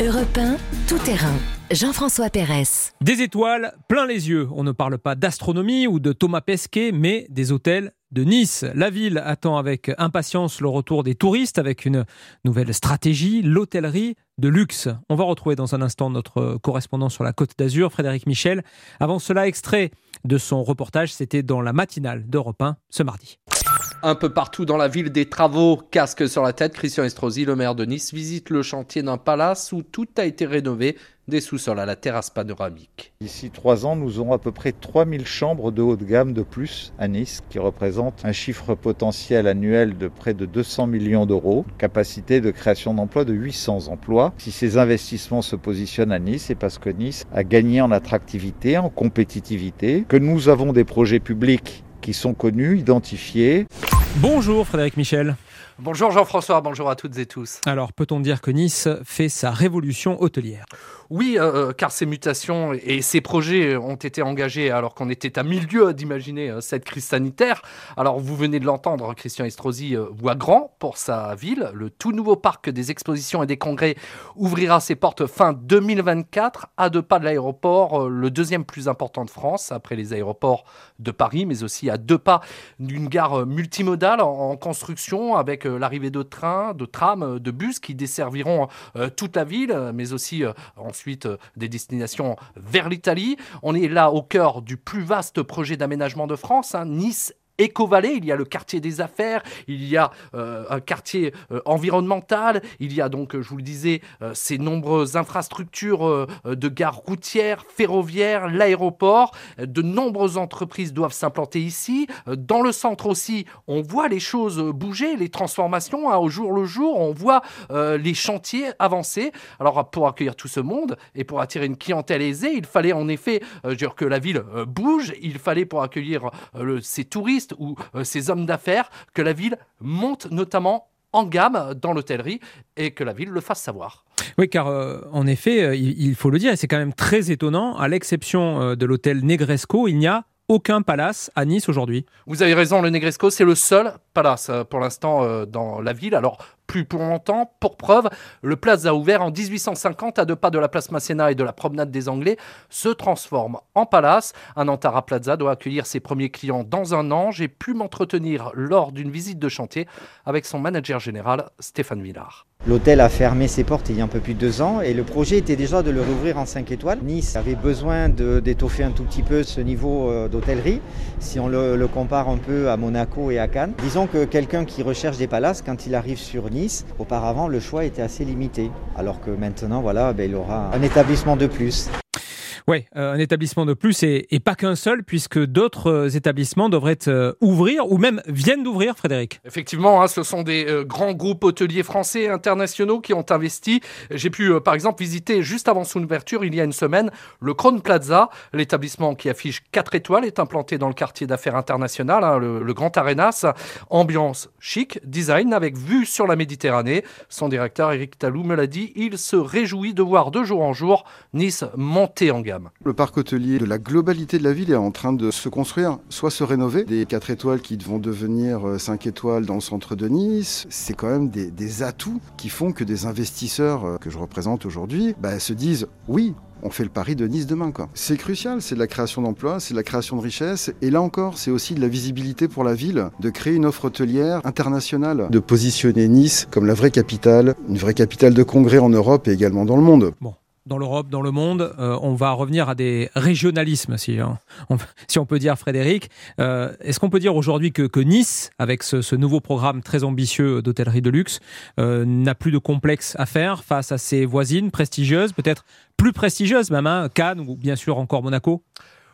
Europe 1, tout terrain. Jean-François Pérez. Des étoiles plein les yeux. On ne parle pas d'astronomie ou de Thomas Pesquet, mais des hôtels de Nice. La ville attend avec impatience le retour des touristes avec une nouvelle stratégie, l'hôtellerie de luxe. On va retrouver dans un instant notre correspondant sur la côte d'Azur, Frédéric Michel. Avant cela, extrait de son reportage, c'était dans la matinale d'Europe 1 ce mardi. Un peu partout dans la ville, des travaux, casque sur la tête. Christian Estrosi, le maire de Nice, visite le chantier d'un palace où tout a été rénové, des sous-sols à la terrasse panoramique. D'ici trois ans, nous aurons à peu près 3000 chambres de haut de gamme de plus à Nice, qui représente un chiffre potentiel annuel de près de 200 millions d'euros, capacité de création d'emplois de 800 emplois. Si ces investissements se positionnent à Nice, c'est parce que Nice a gagné en attractivité, en compétitivité, que nous avons des projets publics qui sont connus, identifiés. Bonjour Frédéric Michel. Bonjour Jean-François, bonjour à toutes et tous. Alors, peut-on dire que Nice fait sa révolution hôtelière? Oui, euh, car ces mutations et ces projets ont été engagés alors qu'on était à milieu d'imaginer euh, cette crise sanitaire. Alors, vous venez de l'entendre, Christian Estrosi euh, voit grand pour sa ville. Le tout nouveau parc des expositions et des congrès ouvrira ses portes fin 2024 à deux pas de l'aéroport, le deuxième plus important de France, après les aéroports de Paris, mais aussi à deux pas d'une gare multimodale en construction avec l'arrivée de trains, de trams, de bus qui desserviront euh, toute la ville, mais aussi euh, ensuite euh, des destinations vers l'Italie. On est là au cœur du plus vaste projet d'aménagement de France. Hein. Nice Éco-Vallée, il y a le quartier des affaires, il y a euh, un quartier euh, environnemental, il y a donc, je vous le disais, euh, ces nombreuses infrastructures de gares routières, ferroviaires, l'aéroport. De nombreuses entreprises doivent s'implanter ici. Dans le centre aussi, on voit les choses bouger, les transformations hein, au jour le jour, on voit les chantiers avancer. Alors pour accueillir tout ce monde et pour attirer une clientèle aisée, il fallait en effet dire que la ville bouge, il fallait pour accueillir ces touristes, ou euh, ces hommes d'affaires que la ville monte notamment en gamme dans l'hôtellerie et que la ville le fasse savoir. Oui, car euh, en effet, euh, il, faut le dire, et c'est quand même très étonnant, à l'exception de l'hôtel Negresco, il n'y a aucun palace à Nice aujourd'hui. Vous avez raison, le Negresco, c'est le seul palace pour l'instant dans la ville. Alors, plus pour longtemps. Pour preuve, le Plaza ouvert en 1850 à deux pas de la place Masséna et de la promenade des Anglais se transforme en palace. Un Antara Plaza doit accueillir ses premiers clients dans un an. J'ai pu m'entretenir lors d'une visite de chantier avec son manager général Stéphane Villard. L'hôtel a fermé ses portes il y a un peu plus de deux ans et le projet était déjà de le rouvrir en 5 étoiles. Nice avait besoin d'étoffer un tout petit peu ce niveau euh, d'hôtellerie si on le, le, compare un peu à Monaco et à Cannes. Disons que quelqu'un qui recherche des palaces, quand il arrive sur Nice, Auparavant, le choix était assez limité, alors que maintenant, voilà, ben, il aura un établissement de plus. Oui, euh, un établissement de plus et, pas qu'un seul, puisque d'autres euh, établissements devraient euh, ouvrir ou même viennent d'ouvrir, Frédéric. Effectivement, hein, ce sont des grands groupes hôteliers français et internationaux qui ont investi. J'ai pu, par exemple, visiter juste avant son ouverture, il y a une semaine, le Crown Plaza. L'établissement qui affiche 4 étoiles est implanté dans le quartier d'affaires international, hein, le, Grand Arenas. Ambiance chic, design avec vue sur la Méditerranée. Son directeur, Eric Talou, me l'a dit, il se réjouit de voir de jour en jour Nice monter en gamme. Le parc hôtelier de la globalité de la ville est en train de se construire, soit se rénover. Des 4 étoiles qui vont devenir 5 euh, étoiles dans le centre de Nice, c'est quand même des, atouts qui font que des investisseurs euh, que je représente aujourd'hui bah, se disent oui, on fait le pari de Nice demain. C'est crucial, c'est de la création d'emplois, c'est de la création de richesses. Et là encore, c'est aussi de la visibilité pour la ville, de créer une offre hôtelière internationale, de positionner Nice comme la vraie capitale, une vraie capitale de congrès en Europe et également dans le monde. Dans l'Europe, dans le monde. Euh, on va revenir à des régionalismes, si, hein. on, peut dire, Frédéric. Euh, est-ce qu'on peut dire aujourd'hui que, Nice, avec ce, nouveau programme très ambitieux d'hôtellerie de luxe, euh, n'a plus de complexe à faire face à ses voisines prestigieuses, peut-être plus prestigieuses même, hein, Cannes ou bien sûr encore Monaco?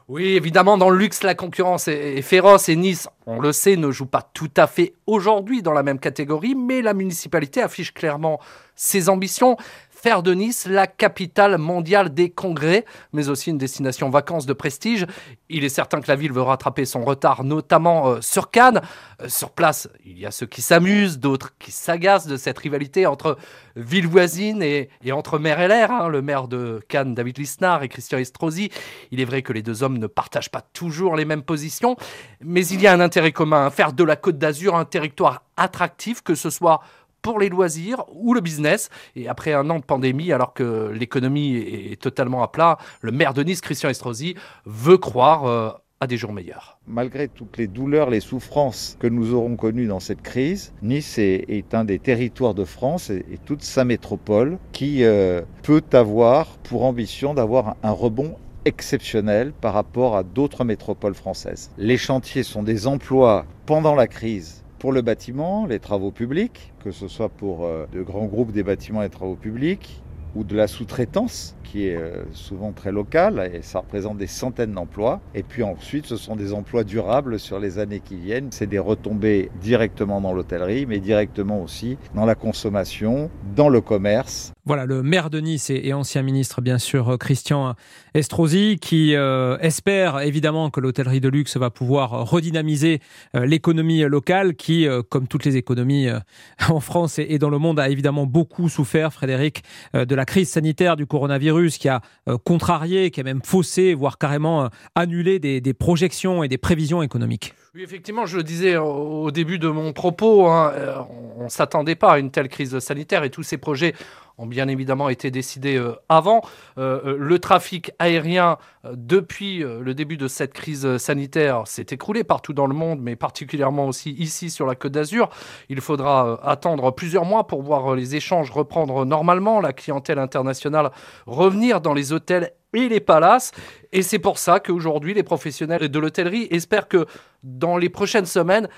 Oui, évidemment, dans le luxe, la concurrence est, féroce et Nice, on le sait, ne joue pas tout à fait aujourd'hui dans la même catégorie, mais la municipalité affiche clairement ses ambitions faire de Nice la capitale mondiale des congrès, mais aussi une destination vacances de prestige. Il est certain que la ville veut rattraper son retard, notamment euh, sur Cannes. Euh, sur place, il y a ceux qui s'amusent, d'autres qui s'agacent de cette rivalité entre ville voisine et, entre maire et l'air. Hein. Le maire de Cannes, David Lisnard, et Christian Estrosi. Il est vrai que les deux hommes ne partagent pas toujours les mêmes positions, mais il y a un intérêt commun, faire de la Côte d'Azur un territoire attractif, que ce soit pour les loisirs ou le business. Et après un an de pandémie, alors que l'économie est totalement à plat, le maire de Nice, Christian Estrosi, veut croire euh, à des jours meilleurs. Malgré toutes les douleurs, les souffrances que nous aurons connues dans cette crise, Nice est, un des territoires de France et, toute sa métropole qui euh, peut avoir pour ambition d'avoir un rebond exceptionnel par rapport à d'autres métropoles françaises. Les chantiers sont des emplois pendant la crise pour le bâtiment, les travaux publics, que ce soit pour euh, de grands groupes des bâtiments et travaux publics, ou de la sous-traitance, qui est euh, souvent très locale, et ça représente des centaines d'emplois. Et puis ensuite, ce sont des emplois durables sur les années qui viennent. C'est des retombées directement dans l'hôtellerie, mais directement aussi dans la consommation, dans le commerce. Voilà, le maire de Nice et, ancien ministre, bien sûr, euh, Christian Estrosi, qui euh, espère évidemment que l'hôtellerie de luxe va pouvoir redynamiser l'économie locale, qui, comme toutes les économies en France et, et, dans le monde, a évidemment beaucoup souffert, Frédéric, de la la crise sanitaire du coronavirus qui a euh, contrarié, qui a même faussé, voire carrément euh, annulé des, projections et des prévisions économiques. Oui, effectivement, je le disais au début de mon propos, hein, euh, on ne s'attendait pas à une telle crise sanitaire et tous ces projets ont bien évidemment été décidés euh, avant. Euh, euh, le trafic aérien, depuis le début de cette crise sanitaire, s'est écroulé partout dans le monde, mais particulièrement aussi ici sur la Côte d'Azur. Il faudra attendre plusieurs mois pour voir les échanges reprendre normalement, la clientèle internationale revenir dans les hôtels et les palaces. Et c'est pour ça qu'aujourd'hui, les professionnels de l'hôtellerie espèrent que dans les prochaines semaines,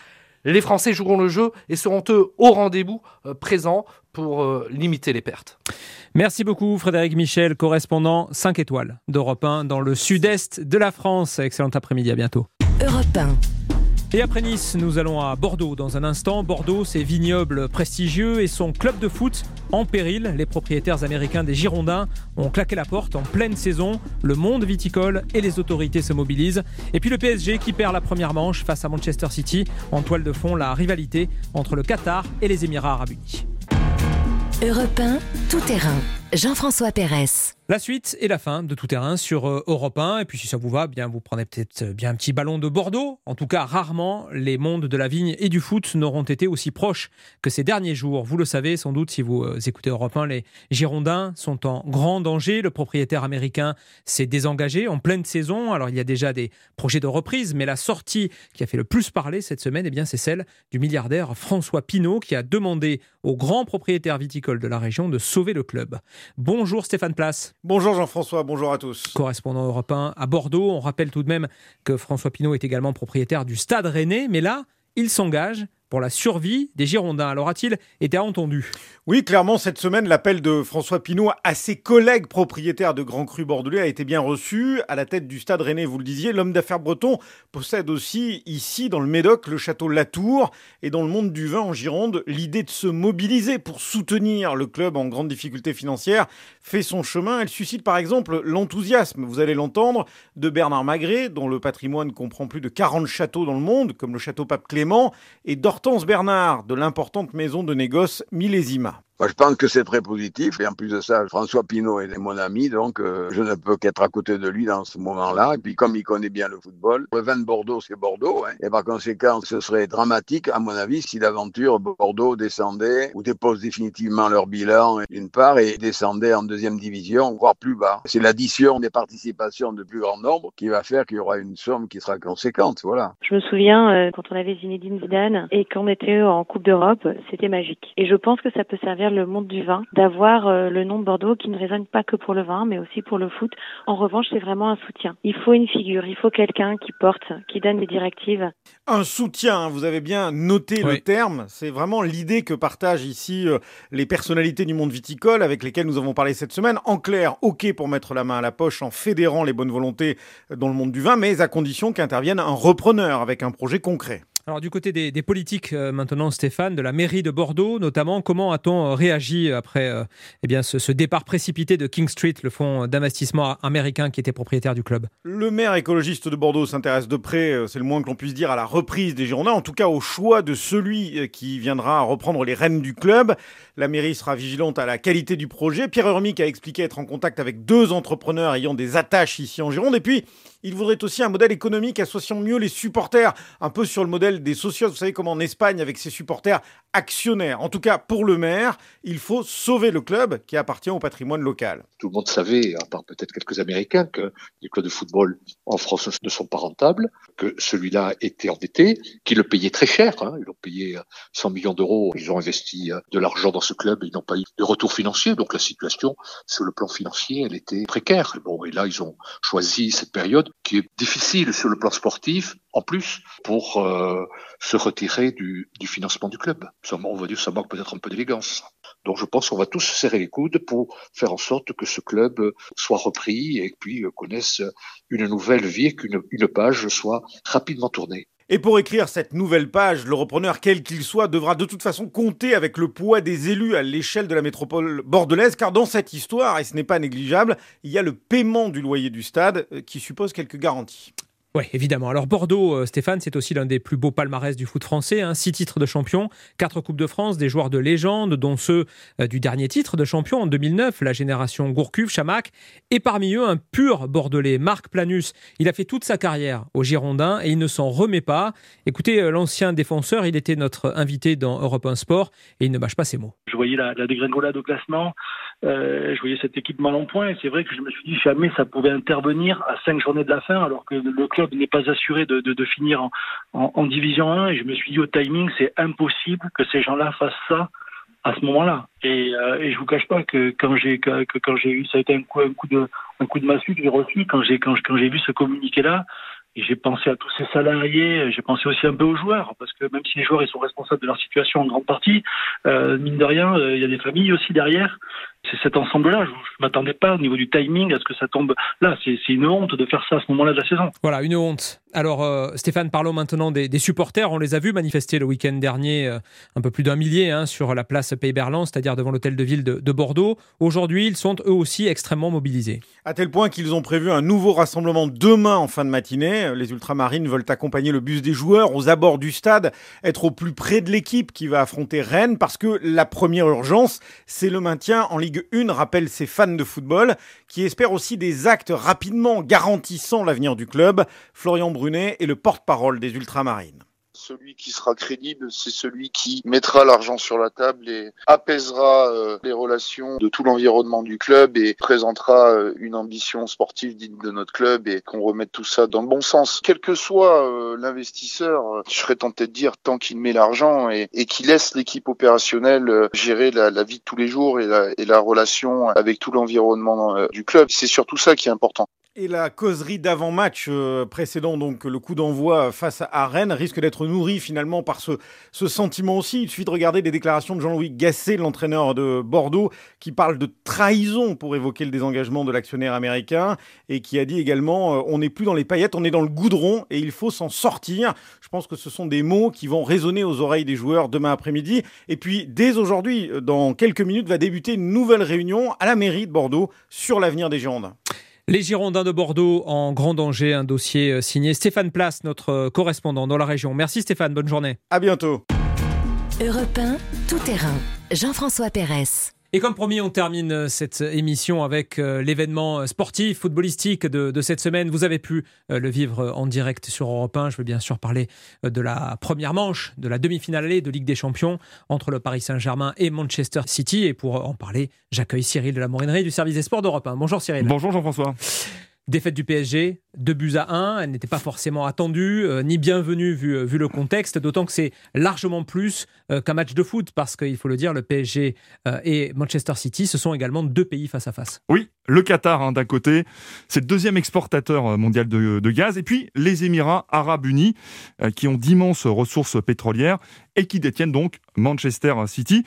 les Français joueront le jeu et seront eux au rendez-vous présents pour euh, limiter les pertes. Merci beaucoup Frédéric Michel, correspondant 5 étoiles d'Europe 1 dans le sud-est de la France. Excellent après-midi, à bientôt. Europe 1. Et après Nice, nous allons à Bordeaux dans un instant. Bordeaux, c'est vignoble prestigieux et son club de foot en péril. Les propriétaires américains des Girondins ont claqué la porte en pleine saison. Le monde viticole et les autorités se mobilisent. Et puis le PSG qui perd la première manche face à Manchester City. En toile de fond, la rivalité entre le Qatar et les Émirats arabes unis. Europe 1, tout terrain. Jean-François Pérez. La suite et la fin de tout terrain sur euh, Europe 1. Et puis si ça vous va, bien vous prenez peut-être euh, bien un petit ballon de Bordeaux. En tout cas, rarement les mondes de la vigne et du foot n'auront été aussi proches que ces derniers jours. Vous le savez sans doute si vous euh, écoutez Europe 1, les Girondins sont en grand danger. Le propriétaire américain s'est désengagé en pleine saison. Alors il y a déjà des projets de reprise, mais la sortie qui a fait le plus parler cette semaine, eh bien c'est celle du milliardaire François Pinault qui a demandé au grand propriétaire viticole de la région de sauver le club. Bonjour Stéphane Place. Bonjour Jean-François, bonjour à tous. Correspondant européen à Bordeaux, on rappelle tout de même que François Pinault est également propriétaire du Stade Rennais, mais là, il s'engage pour la survie des Girondins. Alors a-t-il été entendu? Oui, clairement, cette semaine, l'appel de François Pinault à ses collègues propriétaires de Grand Cru Bordelais a été bien reçu. À la tête du stade rennais, vous le disiez, l'homme d'affaires breton possède aussi ici, dans le Médoc, le château Latour. Et dans le monde du vin en Gironde, l'idée de se mobiliser pour soutenir le club en grande difficulté financière fait son chemin. Elle suscite par exemple l'enthousiasme, vous allez l'entendre, de Bernard Magret, dont le patrimoine comprend plus de 40 châteaux dans le monde, comme le château Pape Clément, et Hortense Bernard de l'importante maison de négoce Millésima je pense que c'est très positif. Et en plus de ça, François Pinault est mon ami, donc euh, je ne peux qu'être à côté de lui dans ce moment-là. Et puis comme il connaît bien le football, le vin de Bordeaux, c'est Bordeaux. Hein. Et par conséquent, ce serait dramatique, à mon avis, si l'aventure Bordeaux descendait ou dépose définitivement leur bilan, d'une part, et descendait en deuxième division, voire plus bas. C'est l'addition des participations de plus grand nombre qui va faire qu'il y aura une somme qui sera conséquente. Voilà. Je me souviens, euh, quand on avait Zinedine Zidane et qu'on était en Coupe d'Europe, c'était magique. Et je pense que ça peut servir le monde du vin, d'avoir euh, le nom de Bordeaux qui ne résonne pas que pour le vin, mais aussi pour le foot. En revanche, c'est vraiment un soutien. Il faut une figure, il faut quelqu'un qui porte, qui donne des directives. Un soutien, hein, vous avez bien noté le terme. C'est vraiment l'idée que partagent ici euh, les personnalités du monde viticole avec lesquelles nous avons parlé cette semaine. En clair, OK pour mettre la main à la poche en fédérant les bonnes volontés dans le monde du vin, mais à condition qu'intervienne un repreneur avec un projet concret. Alors du côté des, politiques euh, maintenant, Stéphane, de la mairie de Bordeaux notamment, comment a-t-on euh, réagi après euh, eh bien, ce, départ précipité de King Street, le fonds d'investissement américain qui était propriétaire du club? Le maire écologiste de Bordeaux s'intéresse de près, c'est le moins que l'on puisse dire, à la reprise des Girondins, en tout cas au choix de celui qui viendra reprendre les rênes du club. La mairie sera vigilante à la qualité du projet. Pierre Urmic a expliqué être en contact avec deux entrepreneurs ayant des attaches ici en Gironde. Et puis, il voudrait aussi un modèle économique associant mieux les supporters, un peu sur le modèle des socios. Vous savez comment en Espagne, avec ses supporters actionnaires. En tout cas, pour le maire, il faut sauver le club qui appartient au patrimoine local. Tout le monde savait, à part peut-être quelques Américains, que les clubs de football en France ne sont pas rentables, que celui-là était endetté, qu'ils le payaient très cher. Hein. Ils l'ont payé 100 millions d'euros. Ils ont investi euh, de l'argent dans ce club et ils n'ont pas eu de retour financier. Donc la situation, sur le plan financier, elle était précaire. Bon, et là, ils ont choisi cette période qui est difficile sur le plan sportif, en plus, pour euh, se retirer du, financement du club. On va dire ça manque peut-être un peu d'élégance. Donc je pense qu'on va tous serrer les coudes pour faire en sorte que ce club soit repris et puis connaisse une nouvelle vie et qu'une une page soit rapidement tournée. Et pour écrire cette nouvelle page, le repreneur, quel qu'il soit, devra de toute façon compter avec le poids des élus à l'échelle de la métropole bordelaise, car dans cette histoire, et ce n'est pas négligeable, il y a le paiement du loyer du stade euh, qui suppose quelques garanties. Oui, évidemment. Alors Bordeaux, euh, Stéphane, c'est aussi l'un des plus beaux palmarès du foot français. Hein. Six titres de champion, quatre Coupes de France, des joueurs de légende, dont ceux euh, du dernier titre de champion en 2009, la génération Gourcuff, Chamac, et parmi eux un pur Bordelais, Marc Planus. Il a fait toute sa carrière au Girondin et il ne s'en remet pas. Écoutez, euh, l'ancien défenseur, il était notre invité dans Europe 1 Sport et il ne mâche pas ses mots. Je voyais la dégringolade au classement, je voyais cette équipe mal en point et c'est vrai que je me suis dit jamais ça pouvait intervenir à cinq journées de la fin alors que le club n'est pas assuré de, finir en, Division 1 et je me suis dit au timing c'est impossible que ces gens-là fassent ça à ce moment-là. Et, euh, et je vous cache pas que quand j'ai que, quand j'ai eu ça a été un coup un coup de un coup de massue que j'ai reçu quand j'ai quand, j'ai vu ce communiqué là j'ai pensé à tous ces salariés, j'ai pensé aussi un peu aux joueurs, parce que même si les joueurs ils sont responsables de leur situation en grande partie, euh, mine de rien, euh, il y a des familles aussi derrière. C'est cet ensemble-là. Je ne m'attendais pas au niveau du timing à ce que ça tombe là. C'est une honte de faire ça à ce moment-là de la saison. Voilà, une honte. Alors, euh, Stéphane, parlons maintenant des, des, supporters. On les a vus manifester le week-end dernier, euh, un peu plus d'un millier, hein, sur la place Pays-Berland, c'est-à-dire devant l'hôtel de ville de, de Bordeaux. Aujourd'hui, ils sont eux aussi extrêmement mobilisés. À tel point qu'ils ont prévu un nouveau rassemblement demain en fin de matinée. Les ultramarines veulent accompagner le bus des joueurs aux abords du stade, être au plus près de l'équipe qui va affronter Rennes, parce que la première urgence, c'est le maintien en Ligue une rappelle ses fans de football qui espèrent aussi des actes rapidement garantissant l'avenir du club. Florian Brunet est le porte-parole des Ultramarines. Celui qui sera crédible, c'est celui qui mettra l'argent sur la table et apaisera euh, les relations de tout l'environnement du club et présentera euh, une ambition sportive digne de notre club et qu'on remette tout ça dans le bon sens. Quel que soit euh, l'investisseur, je serais tenté de dire tant qu'il met l'argent et, qu'il laisse l'équipe opérationnelle gérer la, la, vie de tous les jours et la, et la relation avec tout l'environnement du club. C'est surtout ça qui est important. Et la causerie d'avant-match euh, précédent, donc le coup d'envoi face à Rennes, risque d'être nourrie finalement par ce, ce sentiment aussi. Il suffit de regarder les déclarations de Jean-Louis Gasset, l'entraîneur de Bordeaux, qui parle de trahison pour évoquer le désengagement de l'actionnaire américain et qui a dit également euh, on n'est plus dans les paillettes, on est dans le goudron et il faut s'en sortir. Je pense que ce sont des mots qui vont résonner aux oreilles des joueurs demain après-midi. Et puis, dès aujourd'hui, dans quelques minutes, va débuter une nouvelle réunion à la mairie de Bordeaux sur l'avenir des Girondins. Les Girondins de Bordeaux en grand danger, un dossier euh, signé Stéphane Place, notre euh, correspondant dans la région. Merci Stéphane, bonne journée. À bientôt. Europe 1, tout terrain. Jean-François Pérez. Et comme promis, on termine euh, cette émission avec euh, l'événement euh, sportif, footballistique de, cette semaine. Vous avez pu le vivre en direct sur Europe 1. Je veux bien sûr parler de la première manche, de la demi-finale allée de Ligue des Champions entre le Paris Saint-Germain et Manchester City. Et pour en parler, j'accueille Cyril de la Morinerie du service des sports d'Europe 1. Bonjour Cyril. Bonjour Jean-François. Défaite du PSG, 2 buts à 1, elle n'était pas forcément attendue, euh, ni bienvenue vu, euh, vu le contexte, d'autant que c'est largement plus euh, qu'un match de foot, parce qu'il faut le dire, le PSG et Manchester City, ce sont également deux pays face à face. Oui, le Qatar hein, d'un côté, c'est le deuxième exportateur mondial de, gaz, et puis les Émirats arabes unis, qui ont d'immenses ressources pétrolières et qui détiennent donc Manchester City.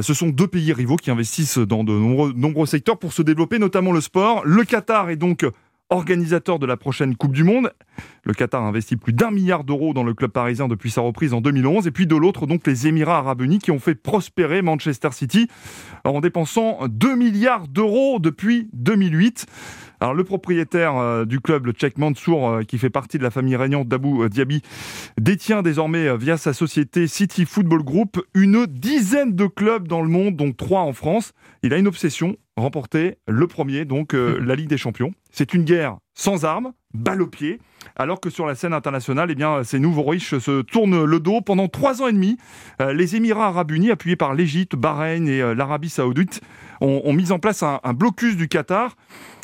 ce sont deux pays rivaux qui investissent dans de nombreux secteurs pour se développer, notamment le sport. Le Qatar est donc organisateur de la prochaine Coupe du Monde. Le Qatar a investi plus d'un milliard d'euros dans le club parisien depuis sa reprise en 2011. Et puis de l'autre, donc les Émirats arabes unis qui ont fait prospérer Manchester City en dépensant 2 milliards d'euros depuis 2008. Alors le propriétaire euh, du club, le Tchèque Mansour, euh, qui fait partie de la famille régnante d'Abou euh, Diaby, détient désormais via sa société City Football Group une dizaine de clubs dans le monde, dont trois en France. Il a une obsession, remporter le premier, donc la Ligue des Champions. C'est une guerre sans armes, balle au pied, alors que sur la scène internationale, eh bien, ces nouveaux riches se tournent le dos pendant trois ans et demi. Euh, les Émirats arabes unis, appuyés par l'Égypte, Bahreïn et euh, l'Arabie saoudite, ont, mis en place un, blocus du Qatar,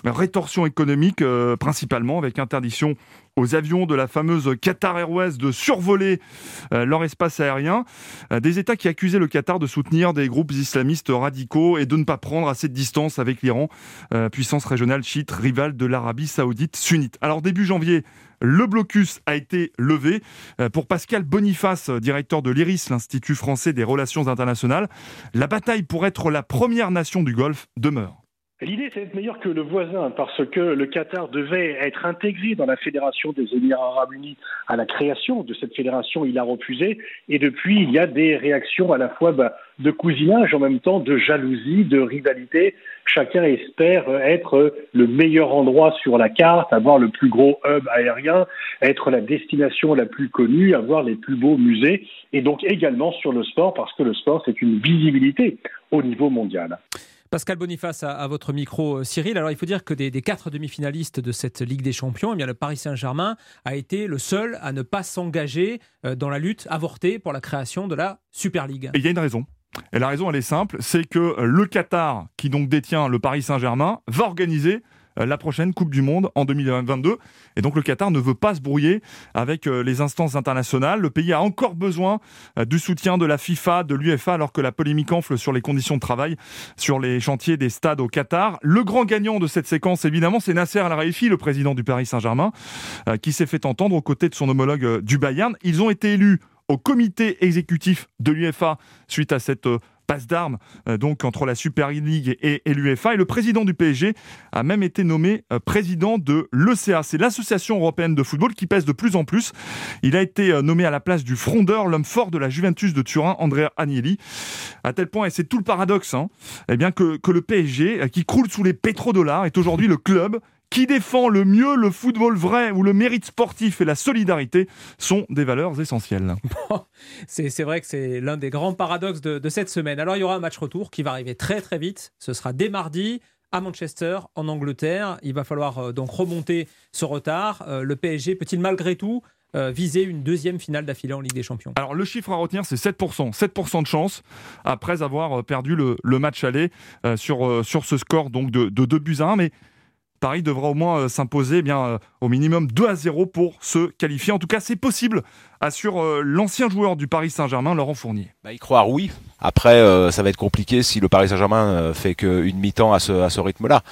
rétorsion économique euh, principalement, avec interdiction aux avions de la fameuse Qatar Airways de survoler leur espace aérien. des États qui accusaient le Qatar de soutenir des groupes islamistes radicaux et de ne pas prendre assez de distance avec l'Iran, puissance régionale chiite rivale de l'Arabie saoudite sunnite. Alors début janvier, le blocus a été levé. Euh, pour Pascal Boniface, directeur de l'IRIS, l'Institut français des relations internationales, la bataille pour être la première nation du Golfe demeure. L'idée, c'est d'être meilleur que le voisin parce que le Qatar devait être intégré dans la Fédération des Émirats arabes unis à la création de cette fédération. Il a refusé et depuis, il y a des réactions à la fois bah, de cousinage, en même temps de jalousie, de rivalité. Chacun espère être le meilleur endroit sur la carte, avoir le plus gros hub aérien, être la destination la plus connue, avoir les plus beaux musées et donc également sur le sport parce que le sport, c'est une visibilité au niveau mondial. Pascal Boniface à, votre micro, euh, Cyril. Alors il faut dire que des, quatre demi-finalistes de cette Ligue des Champions, eh bien, le Paris Saint-Germain a été le seul à ne pas s'engager euh, dans la lutte avortée pour la création de la Super League. il y a une raison. Et la raison, elle est simple, c'est que euh, le Qatar, qui donc détient le Paris Saint-Germain, va organiser la prochaine Coupe du Monde en 2022. Et donc le Qatar ne veut pas se brouiller avec euh, les instances internationales. Le pays a encore besoin euh, du soutien de la FIFA, de l'UFA, alors que la polémique enfle sur les conditions de travail sur les chantiers des stades au Qatar. Le grand gagnant de cette séquence, évidemment, c'est Nasser Al-Khelaifi, le président du Paris Saint-Germain, qui s'est fait entendre aux côtés de son homologue du Bayern. Ils ont été élus au comité exécutif de l'UFA suite à cette passe d'armes euh, donc entre la Super League et, l'UEFA. Et le président du PSG a même été nommé euh, président de l'ECA. C'est l'association européenne de football qui pèse de plus en plus. Il a été euh, nommé à la place du frondeur, l'homme fort de la Juventus de Turin, Andrea Agnelli. À tel point, et c'est tout le paradoxe, hein, eh bien que, que le PSG, qui croule sous les pétrodollars, est aujourd'hui le club qui défend le mieux le football vrai, où le mérite sportif et la solidarité sont des valeurs essentielles. c'est vrai que c'est l'un des grands paradoxes de, cette semaine. Alors il y aura un match retour qui va arriver très très vite. Ce sera dès mardi à Manchester, en Angleterre. Il va falloir euh, donc remonter ce retard. Euh, le PSG peut-il malgré tout euh, viser une deuxième finale d'affilée en Ligue des Champions? Alors le chiffre à retenir, c'est 7%. 7% de chance après avoir perdu le, match aller sur, sur ce score donc de, de 2 buts à 1. Mais Paris devra au moins euh, s'imposer eh bien euh, au minimum 2 à 0 pour se qualifier. En tout cas, c'est possible, assure euh, l'ancien joueur du Paris Saint-Germain, Laurent Fournier. Bah, y croire, oui. Après, ça va être compliqué si le Paris Saint-Germain fait qu'une mi-temps à ce, à ce rythme-là.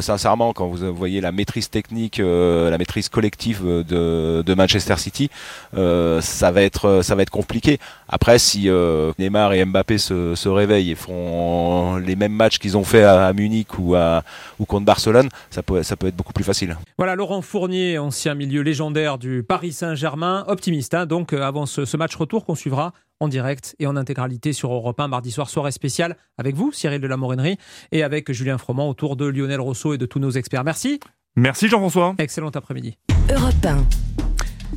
sincèrement, quand vous voyez la maîtrise technique, la maîtrise collective de, de Manchester City, ça va être ça va être compliqué. Après, si Neymar et Mbappé se, se, réveillent et font les mêmes matchs qu'ils ont fait à, Munich ou, à, ou contre Barcelone, ça peut, ça peut être beaucoup plus facile. Voilà, Laurent Fournier, ancien milieu légendaire du Paris Saint-Germain, optimiste, hein, donc euh, avant ce, match retour qu'on suivra en direct et en intégralité sur Europe 1 mardi soir, soirée spéciale avec vous, Cyril de la Morinerie, et avec Julien Froment autour de Lionel Rousseau et de tous nos experts. Merci. Merci Jean-François. Excellent après-midi. Europe 1.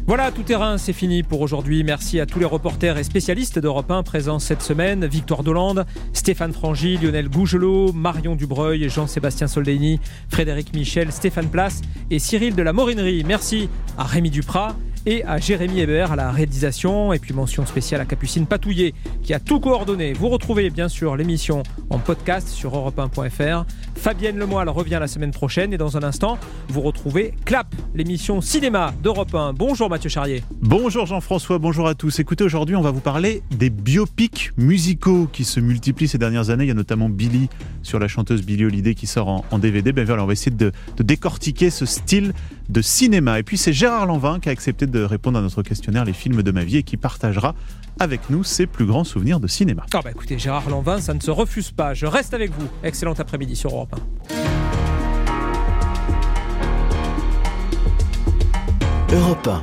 Voilà, tout terrain, c'est fini pour aujourd'hui. Merci à tous les reporters et spécialistes d'Europe 1 présents cette semaine. Victoire Dolande, Stéphane Frangy, Lionel Gougelot, Marion Dubreuil, Jean-Sébastien Soldeni, Frédéric Michel, Stéphane Place et Cyril de la Morinerie. Merci à Rémi Duprat et à Jérémy Hébert à la réalisation. Et puis mention spéciale à Capucine Patouillet qui a tout coordonné. Vous retrouvez bien sûr l'émission en podcast sur europe1.fr. Fabienne Lemoyle revient la semaine prochaine et dans un instant, vous retrouvez Clap, l'émission cinéma d'Europe 1. Bonjour Mathieu Charrier. Bonjour Jean-François, bonjour à tous. Écoutez, aujourd'hui, on va vous parler des biopics musicaux qui se multiplient ces dernières années. Il y a notamment Billy sur la chanteuse Billy Holiday qui sort en, DVD. Ben voilà, on va essayer de, de décortiquer ce style de cinéma. Et puis c'est Gérard Lanvin qui a accepté de répondre à notre questionnaire Les films de ma vie et qui partagera avec nous ses plus grands souvenirs de cinéma. Ah bah écoutez, Gérard Lanvin, ça ne se refuse pas. Je reste avec vous. Excellent après-midi sur Europe 1. Europe 1.